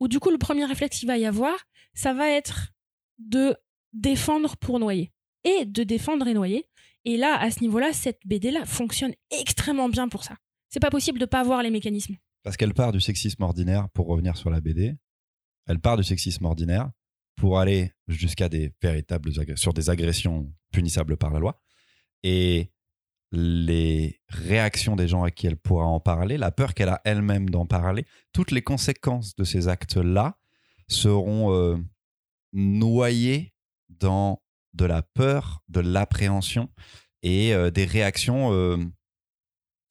où du coup le premier réflexe qu'il va y avoir, ça va être de défendre pour noyer et de défendre et noyer. Et là, à ce niveau-là, cette BD-là fonctionne extrêmement bien pour ça. C'est pas possible de pas voir les mécanismes. Parce qu'elle part du sexisme ordinaire pour revenir sur la BD. Elle part du sexisme ordinaire pour aller jusqu'à des véritables sur des agressions punissables par la loi. Et les réactions des gens à qui elle pourra en parler, la peur qu'elle a elle-même d'en parler, toutes les conséquences de ces actes-là seront euh, noyées dans de la peur, de l'appréhension et euh, des réactions euh,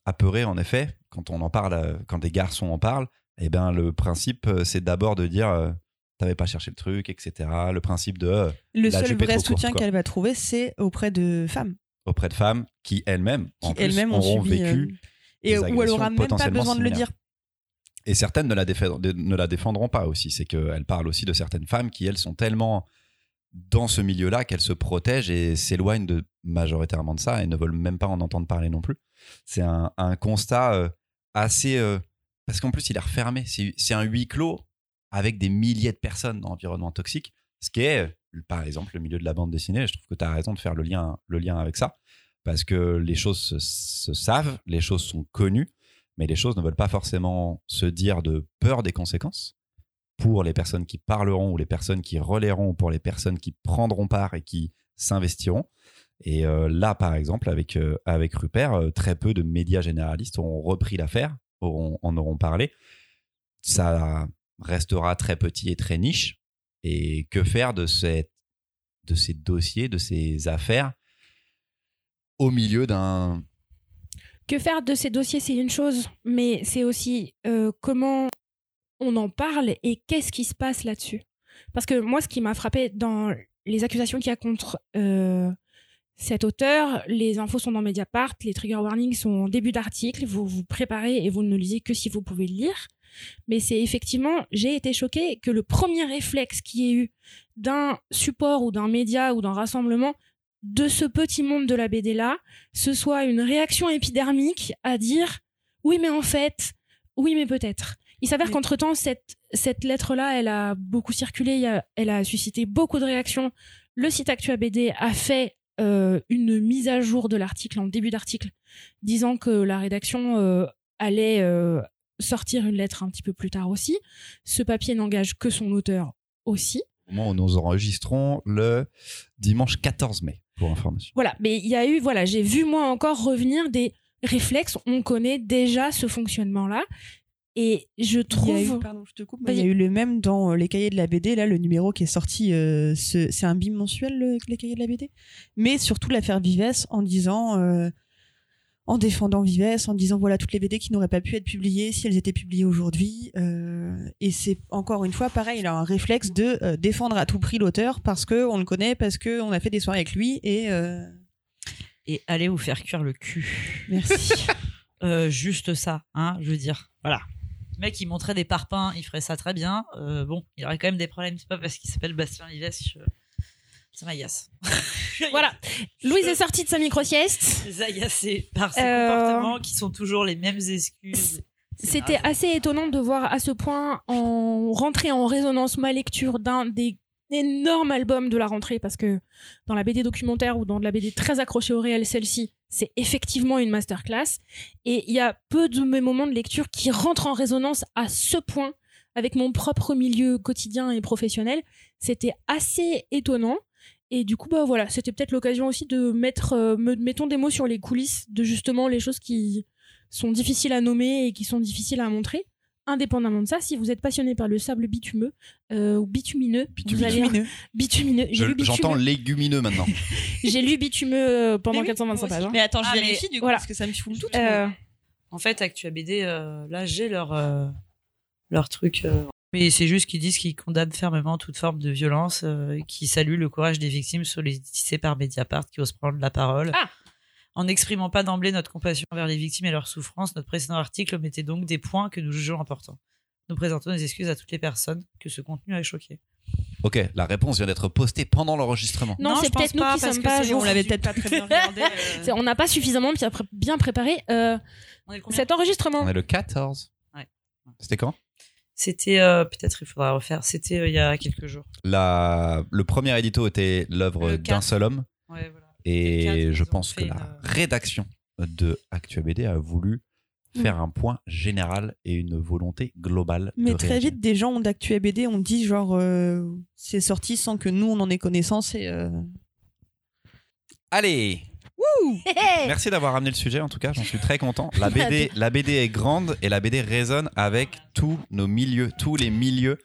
apeurées en effet. Quand on en parle, euh, quand des garçons en parlent, eh ben le principe euh, c'est d'abord de dire euh, t'avais pas cherché le truc, etc. Le principe de euh, Le seul vrai soutien qu'elle va trouver, c'est auprès de femmes auprès de femmes qui elles-mêmes plus, elles-mêmes ont auront subi. vécu et où elle aura même pas besoin de le dire. Et certaines ne la, ne la défendront pas aussi. C'est qu'elle parle aussi de certaines femmes qui, elles, sont tellement dans ce milieu-là qu'elles se protègent et s'éloignent de, majoritairement de ça et ne veulent même pas en entendre parler non plus. C'est un, constat euh, assez... euh, parce qu'en plus, il est refermé. C'est c'est un huis clos avec des milliers de personnes dans l'environnement toxique. Ce qui est, euh, par exemple, le milieu de la bande dessinée. Je trouve que tu as raison de faire le lien, le lien avec ça. Parce que les choses se, se savent, les choses sont connues mais les choses ne veulent pas forcément se dire de peur des conséquences pour les personnes qui parleront ou les personnes qui relaieront ou pour les personnes qui prendront part et qui s'investiront. Et euh, là, par exemple, avec, euh, avec Rupert, euh, très peu de médias généralistes auront repris l'affaire, en auront parlé. Ça restera très petit et très niche. Et que faire de, cette, de ces dossiers, de ces affaires au milieu d'un Que faire de ces dossiers, c'est une chose, mais c'est aussi comment on en parle et qu'est-ce qui se passe là-dessus? Parce que moi, ce qui m'a frappé dans les accusations qu'il y a contre cet auteur, les infos sont dans Mediapart, les trigger warnings sont en début d'article, vous vous préparez et vous ne lisez que si vous pouvez le lire. Mais c'est effectivement, j'ai été choquée que le premier réflexe qu'il y ait eu d'un support ou d'un média ou d'un rassemblement de ce petit monde de la BD là, ce soit une réaction épidermique à dire oui mais en fait, oui mais peut-être. Il s'avère qu'entre-temps, cette, cette lettre-là, elle a beaucoup circulé, elle a suscité beaucoup de réactions. Le site Actua BD a fait euh, une mise à jour de l'article en début d'article, disant que la rédaction euh, allait euh, sortir une lettre un petit peu plus tard aussi. Ce papier n'engage que son auteur aussi. au moment où nous enregistrons le dimanche 14 mai, pour information. Voilà, mais il y a eu, voilà, j'ai vu moi encore revenir des réflexes. On connaît déjà ce fonctionnement-là. Et je Il y a trouve. eu, pardon, je te coupe, mais il y a eu le même dans euh, les cahiers de la BD, là, le numéro qui est sorti, euh, ce- c'est un bimensuel, le- les cahiers de la BD, mais surtout l'affaire Vives en disant, euh, en défendant Vives, en disant voilà toutes les BD qui n'auraient pas pu être publiées si elles étaient publiées aujourd'hui. euh, et c'est encore une fois pareil, il a un réflexe de euh, défendre à tout prix l'auteur parce que on le connaît, parce que on a fait des soirées avec lui et euh, Et allez vous faire cuire le cul. merci. Juste ça, hein, je veux dire. Voilà. Le mec, il montrait des parpaings, il ferait ça très bien. Euh, bon, il y aurait quand même des problèmes. C'est pas parce qu'il s'appelle Bastien Vives. je- Ça m'agace. Voilà. Louise est sortie de sa micro-sieste. Très agacé par ces Euh, comportements qui sont toujours les mêmes excuses. C'était assez étonnant de voir à ce point en rentrer en résonance ma lecture d'un des énormes albums de la rentrée parce que dans la BD documentaire ou dans de la BD très accrochée au réel, celle-ci, c'est effectivement une masterclass. Et il y a peu de mes moments de lecture qui rentrent en résonance à ce point avec mon propre milieu quotidien et professionnel. C'était assez étonnant. Et du coup, bah voilà, c'était peut-être l'occasion aussi de mettre, euh, me- mettons des mots sur les coulisses de justement les choses qui sont difficiles à nommer et qui sont difficiles à montrer. Indépendamment de ça, si vous êtes passionné par le sable bitumeux euh, ou bitumineux, vous allez Bitumineux. bitumineux. J'ai Je- lu J'entends légumineux maintenant. J'ai lu bitumeux euh, pendant Mais oui, 425 moi pages. aussi. hein. Mais attends, je Ah, mais- vérifie du coup, voilà. parce que ça me fout le doute. Euh, En fait, Actua BD, euh, là, j'ai leur, euh, leur truc. euh. Mais c'est juste qu'ils disent qu'ils condamnent fermement toute forme de violence, euh, qui saluent le courage des victimes sollicitées par Mediapart qui osent prendre la parole. Ah. En n'exprimant pas d'emblée notre compassion envers les victimes et leurs souffrances, notre précédent article mettait donc des points que nous jugeons importants. Nous présentons des excuses à toutes les personnes que ce contenu a choqué. Ok, la réponse vient d'être postée pendant l'enregistrement. Non, Non, c'est je pense peut-être nous pas, qui sommes pas on l'avait peut-être pas très bien regardé. euh. On n'a pas suffisamment bien pré- bien préparé euh, On est cet enregistrement. On est le 14. Ouais. C'était quand? C'était, euh, peut-être il faudra refaire, c'était euh, il y a quelques jours. La... Le premier édito était l'œuvre d'un seul homme. Ouais, voilà. Et je pense que la une- rédaction de Actua BD a voulu faire un point général et une volonté globale. Mais de très réagir. vite, des gens d'Actu BD ont dit genre euh, c'est sorti sans que nous on en ait connaissance et euh, Allez Merci d'avoir ramené le sujet, en tout cas, j'en suis très content. La BD, la BD est grande et la BD résonne avec tous nos milieux, tous les milieux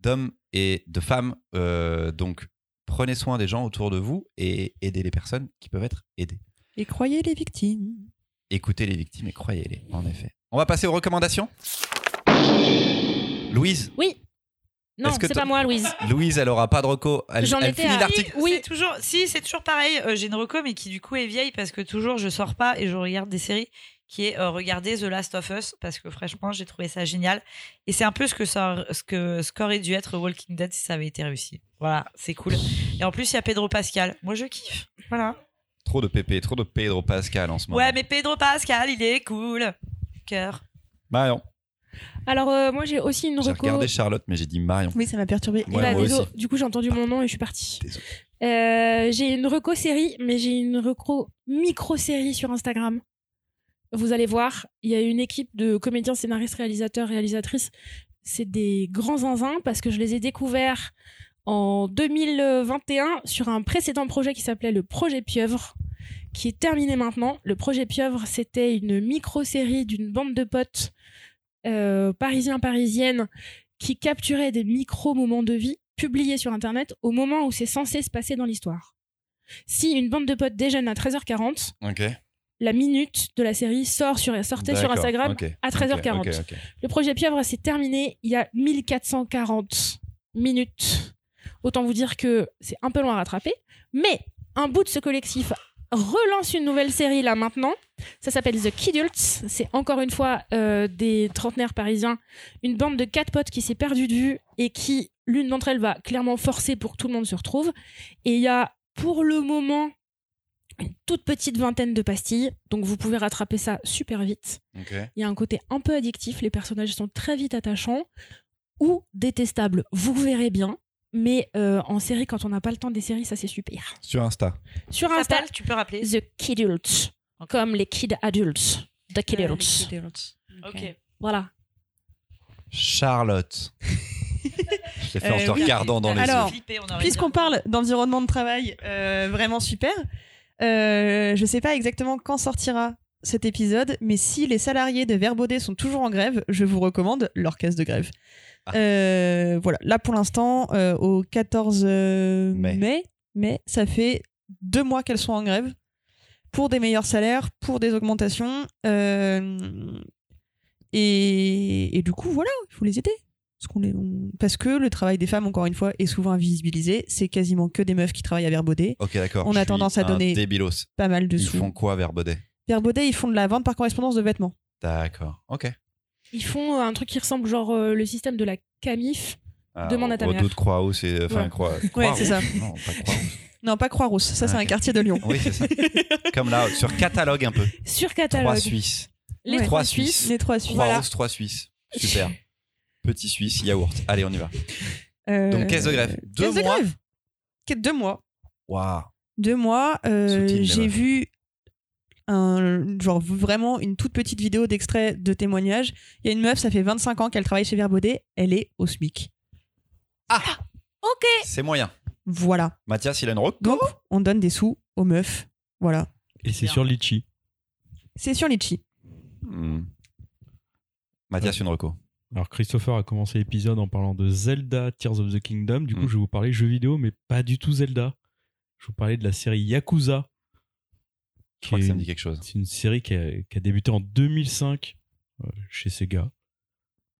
d'hommes et de femmes. Euh, donc, prenez soin des gens autour de vous et aidez les personnes qui peuvent être aidées. et croyez les victimes. Écoutez les victimes et croyez-les, en effet. On va passer aux recommandations. Louise, Oui. Non, c'est pas moi, Louise. Louise, elle aura pas de reco. Elle, J'en elle étais finit à- l'article. Oui. C'est toujours, si, c'est toujours pareil. Euh, J'ai une reco, mais qui du coup est vieille parce que toujours je sors pas et je regarde des séries qui est euh, regarder The Last of Us parce que franchement j'ai trouvé ça génial et c'est un peu ce que ça, ce que ce qu'aurait dû être Walking Dead si ça avait été réussi. Voilà, c'est cool. Et en plus il y a Pedro Pascal. Moi je kiffe. Voilà. Trop de Pépé, trop de Pedro Pascal en ce moment. Ouais, mais Pedro Pascal, il est cool. Cœur. Marion. Alors, euh, moi, j'ai aussi une J'ai reco. regardé Charlotte, mais j'ai dit Marion. Oui, ça m'a perturbé. Ouais, Bah, moi désolé. aussi. Du coup, j'ai entendu mon nom et je suis partie. Désolé. Euh, j'ai une reco série, mais j'ai une reco micro série sur Instagram. Vous allez voir, il y a une équipe de comédiens, scénaristes, réalisateurs, réalisatrices. C'est des grands zinzins parce que je les ai découverts en 2021 sur un précédent projet qui s'appelait le projet Pieuvre, qui est terminé maintenant. Le projet Pieuvre, c'était une micro-série d'une bande de potes euh, parisiens, parisiennes qui capturait des micro-moments de vie publiés sur Internet au moment où c'est censé se passer dans l'histoire. Si une bande de potes déjeune à 13h40, Ok. La minute de la série sort sur, sortait sur Instagram à 13h40. ok, ok, ok. Le projet Pieuvre s'est terminé il y a 1440 minutes. Autant vous dire que c'est un peu loin à rattraper. Mais un bout de ce collectif relance une nouvelle série là maintenant. Ça s'appelle The Kidults. C'est encore une fois euh, des trentenaires parisiens. Une bande de quatre potes qui s'est perdue de vue et qui, l'une d'entre elles, va clairement forcer pour que tout le monde se retrouve. Et il y a pour le moment une toute petite vingtaine de pastilles. Donc vous pouvez rattraper ça super vite. Il y a un côté un peu addictif, les personnages sont très vite attachants ou détestables, vous verrez bien. Mais euh, en série, quand on n'a pas le temps des séries, ça c'est super. Sur Insta. Sur Insta, tu peux rappeler. The Kidults, comme les kids adultes. The Kidults. Ok. Voilà. Charlotte. Je l'ai fait en Euh, te oui. regardant dans les Alors, yeux. Puisqu'on parle d'environnement de travail euh, vraiment super, euh, je sais pas exactement quand sortira cet épisode, mais si les salariés de Verbaudet sont toujours en grève, je vous recommande leur caisse de grève. Ah. Euh, voilà, là pour l'instant, euh, au 14 euh, Mai. mai, mai, ça fait deux mois qu'elles sont en grève pour des meilleurs salaires, pour des augmentations. euh, et, et du coup, voilà, il faut les aider. Parce, qu'on les- on- parce que le travail des femmes, encore une fois, est souvent invisibilisé. C'est quasiment que des meufs qui travaillent à Verbaudet. Ok, d'accord. On a tendance à donner- Débilos. Pas mal de Ils sous. font quoi, Verbaudet? Verbaudet, ils font de la vente par correspondance de vêtements. D'accord. Ok. Ils font euh, un truc qui ressemble genre euh, le système de la Camif. Ah, Demande à ta mère. de Croix-Rousse et. Enfin, Ouais. Croix. Ouais, c'est ça. Non, pas Croix-Rousse. Non, pas Croix-Rousse. Ça, c'est Ah, un ok. quartier de Lyon. Oui, c'est ça. Comme là, sur catalogue un peu. Sur Trois catalogue. Suisses. Les Ouais. trois Trois Suisses. Suisses. Les trois Suisses. Croix-Rousse, trois Suisses. Super. Petit Suisse, yaourt. Allez, on y va. Euh, Donc, caisse de grève. Deux caisse de mois. grève. Qu- Deux mois. Waouh. Deux mois. euh, J'ai vu un genre vraiment une toute petite vidéo d'extrait de témoignage. Il y a une meuf, ça fait 25 ans qu'elle travaille chez Verbaudet. Elle est au SMIC. Ok. C'est moyen. Voilà. Mathias, il a une rock Donc, on donne des sous aux meufs. Voilà. Et c'est sur Litchi. C'est sur Litchi. Hmm. Mathias, une reco. Alors Christopher a commencé l'épisode en parlant de Zelda Tears of the Kingdom. Du coup, Mm. je vais vous parler jeux vidéo, mais pas du tout Zelda. Je vais vous parler de la série Yakuza. Je crois que ça me dit quelque chose. C'est une série qui a, qui a débuté en 2005 euh, chez Sega.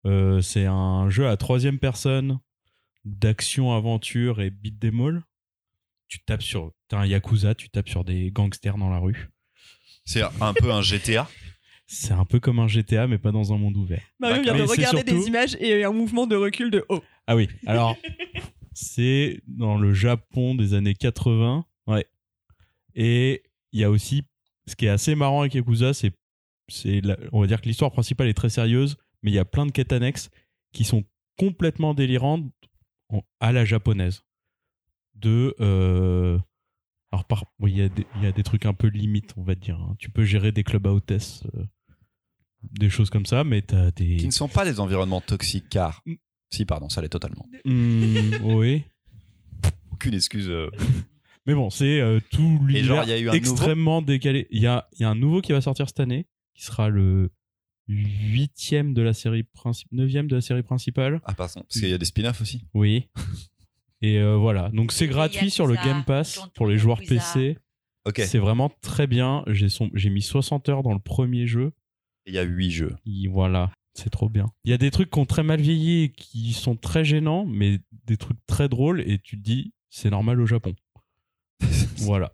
Euh, c'est un jeu à troisième personne d'action, aventure et beat them all. Tu tapes sur. T'as un Yakuza, tu tapes sur des gangsters dans la rue. C'est un peu un GTA. C'est un peu comme un GTA, mais pas dans un monde ouvert. Mario vient de regarder surtout- des images et un mouvement de recul de oh. Ah oui, alors c'est dans le Japon des années 80, ouais. Et il y a aussi ce qui est assez marrant avec Yakuza, c'est c'est la- on va dire que l'histoire principale est très sérieuse, mais il y a plein de quêtes annexes qui sont complètement délirantes en- à la japonaise. De euh, alors par il y a des il y a des trucs un peu limites, on va dire. hein. Tu peux gérer des clubs hôtesses euh, des choses comme ça, mais t'as des qui ne sont pas des environnements toxiques car. Si, pardon, ça l'est totalement. Hmm, oui. Aucune excuse. euh. Mais bon, c'est euh, tout Et genre, l'univers il y a eu un extrêmement décalé. Il y a, il y a un nouveau qui va sortir cette année, qui sera le huitième de la série principale, neuvième de la série principale. Ah, pardon. Parce qu'il y a des spin-offs aussi. Oui. Et euh, voilà, donc c'est gratuit sur le Yakuza, Game Pass tonton pour les joueurs Yakuza. PC. Ok. C'est vraiment très bien. J'ai son- j'ai mis 60 heures dans le premier jeu. Il y a 8 jeux. Et voilà, c'est trop bien. Il y a des trucs qui ont très mal vieilli et qui sont très gênants, mais des trucs très drôles et tu te dis, c'est normal au Japon. voilà.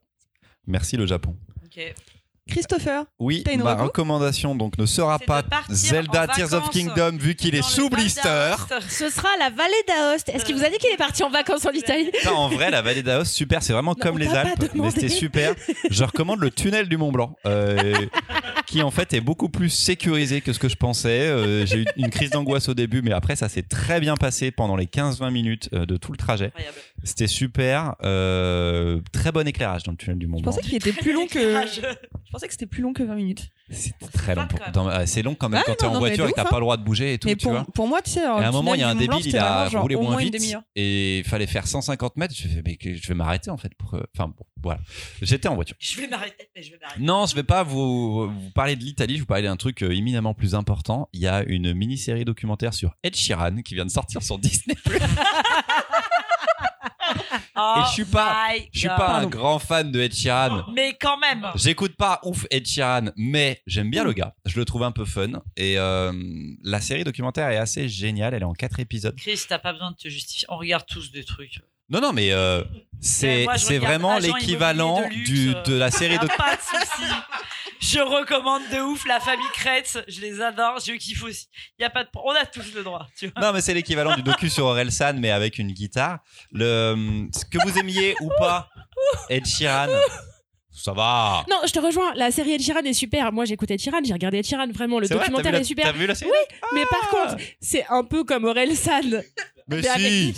Merci le Japon. Ok. Christopher, Oui, une ma reco recommandation donc ne sera pas Zelda Tears of Kingdom vu qu'il est sous blister. d'Aoste. Ce sera la vallée d'Aoste. Est-ce qu'il vous a dit qu'il est parti en vacances en Italie? Non, en vrai, la vallée d'Aos, super, c'est vraiment Non, comme les Alpes, mais c'était super. Je recommande le tunnel du Mont Blanc, euh, qui en fait est beaucoup plus sécurisé que ce que je pensais. Euh, J'ai eu une crise d'angoisse au début, mais après, ça s'est très bien passé pendant les 15-20 minutes euh, de tout le trajet. C'était super. euh, très bon éclairage dans le tunnel du Mont je Blanc. pensais qu'il était plus long que je pensais que c'était plus long que 20 minutes. C'était très long. Pour- dans- C'est long quand même Ah, quand t'es en non, voiture et que t'as pas hein. le droit de bouger et tout, Mais tu vois. pour, pour moi, tu sais, Et à un moment, il y a un débile, il a roulé moins vite et il fallait faire 150 mètres. Je fais, mais je vais m'arrêter en fait. Pour... euh, Enfin, bon, voilà. J'étais en voiture. Je vais m'arrêter, mais je vais m'arrêter. Non, je vais pas vous, vous parler de l'Italie, je vais vous parler d'un truc euh, éminemment plus important. Il y a une mini-série documentaire sur Ed Sheeran qui vient de sortir sur Disney. Oh Et je suis pas- Je suis pas un grand fan de Ed Sheeran. Mais quand même. J'écoute pas ouf Ed Sheeran, mais j'aime bien le gars. Je le trouve un peu fun. Et euh, la série documentaire est assez géniale. Elle est en quatre épisodes. Chris, t'as pas besoin de te justifier. On regarde tous des trucs. Non, non, mais euh, c'est vraiment l'équivalent de euh, de la série Ah, doc- pas de souci. Je recommande de ouf la famille Kretz. Je les adore. Je kiffe aussi. Y a pas de. On a tous le droit. Tu vois. Non, mais c'est l'équivalent du docu sur Orelsan, mais avec une guitare. Le, que vous aimiez ou pas, Ed Sheeran, ça va. Non, je te rejoins. La série Ed Sheeran est super. Moi, j'écoutais Ed Sheeran, j'ai regardé Ed Sheeran. Vraiment, le documentaire est super. T'as vu la série Mais par contre, c'est un peu comme Aurel San, Mais si.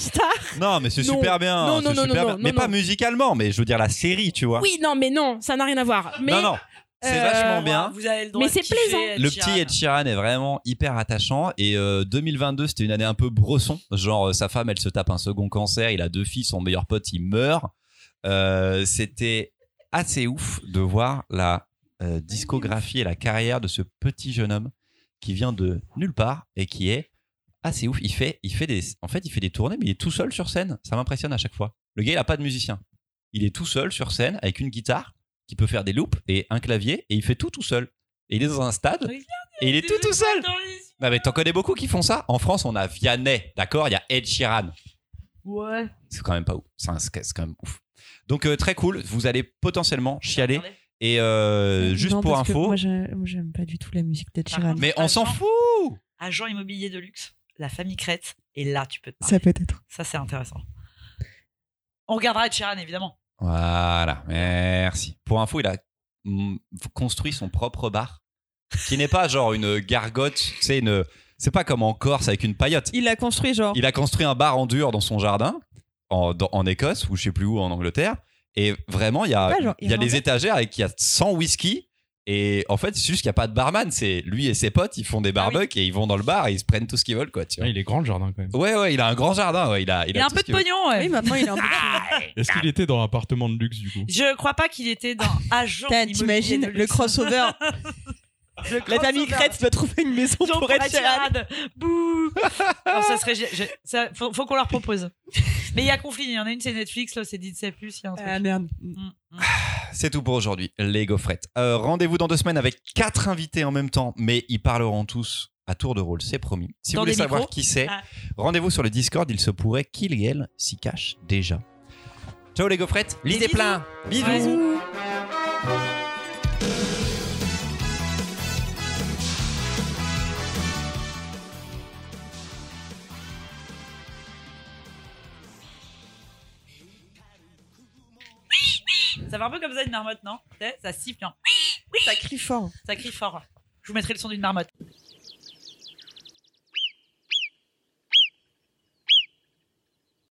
Non, mais c'est super bien. Non, non, non, super non, bien. non, mais non, pas musicalement, mais je veux dire la série, tu vois. Oui, non, mais non, ça n'a rien à voir. Mais non, non. C'est euh, vachement bien. Vous avez le droit Mais c'est plaisant. Ed Le petit Ed Sheeran est vraiment hyper attachant et euh, 2022 c'était une année un peu bresson genre euh, sa femme elle se tape un second cancer il a deux filles son meilleur pote il meurt Euh, c'était assez ouf de voir la euh, discographie et la carrière de ce petit jeune homme qui vient de nulle part et qui est assez ouf. Il fait il fait des en fait il fait des tournées mais il est tout seul sur scène. Ça m'impressionne à chaque fois. Le gars il a pas de musicien. Il est tout seul sur scène avec une guitare qui peut faire des loops et un clavier et il fait tout tout seul. Et il est dans un stade et il est tout tout seul. non mais t'en connais beaucoup qui font ça? En France, on a Vianney, d'accord? Il y a Ed Sheeran. Ouais. C'est quand même pas ouf. C'est quand même ouf. Donc euh, très cool. Vous allez potentiellement chialer. Et euh, juste Non, pour parce que info, Moi, j'ai- moi, j'aime pas du tout la musique d'Ed Par Sheeran. contre, mais on s'en Agent- fout. Agent immobilier de luxe, la famille Crête. Et là, tu peux te Ça peut être. Ça, c'est intéressant. On regardera Ed Sheeran, évidemment. Voilà, merci. Pour info, il a mm, construit son propre bar, qui n'est pas genre une gargote. C'est une. C'est pas comme en Corse avec une paillote. Il l'a construit genre. Il a construit un bar en dur dans son jardin, en, dans- en Écosse ou je sais plus où en Angleterre. Et vraiment, il y a, genre il y a des irlandais. étagères avec il y a 100 whisky. Et en fait, c'est juste qu'il n'y a pas de barman. C'est lui et ses potes, ils font des barbecues et ils vont dans le bar et ils se prennent tout ce qu'ils veulent, quoi. Tu Ah, vois. il est grand le jardin quand même. Ouais, ouais, il a un grand jardin. Ouais, il a, il Il a a un peu de pognon, ouais. Oui, maintenant il est un peu. Est-ce qu'il était dans appartement de luxe du coup? Je crois pas qu'il était dans Agent T'imagines de le crossover Le La famille crossover. Kretz doit trouver une maison pour Sheeran. Sheeran. Bouh Alors, ça serait, ça, faut, faut qu'on leur propose. Mais il y a conflit. Il y en a une, c'est Netflix, là, c'est Disney+. Il y a un truc. Ah merde. Mm, mm. C'est tout pour aujourd'hui, les gaufrettes. Euh, Rendez-vous dans deux semaines avec quatre invités en même temps, mais ils parleront tous à tour de rôle, c'est promis. Si Dans vous voulez des savoir micros qui c'est, Ah. rendez-vous sur le Discord, il se pourrait qu'il et elle s'y cachent déjà. Ciao les gaufrettes, lisez bisous. plein Bisous Bisous. Ça fait un peu comme ça une marmotte, non? Ça siffle, hein. Ça crie fort. ça crie fort. Je vous mettrai le son d'une marmotte.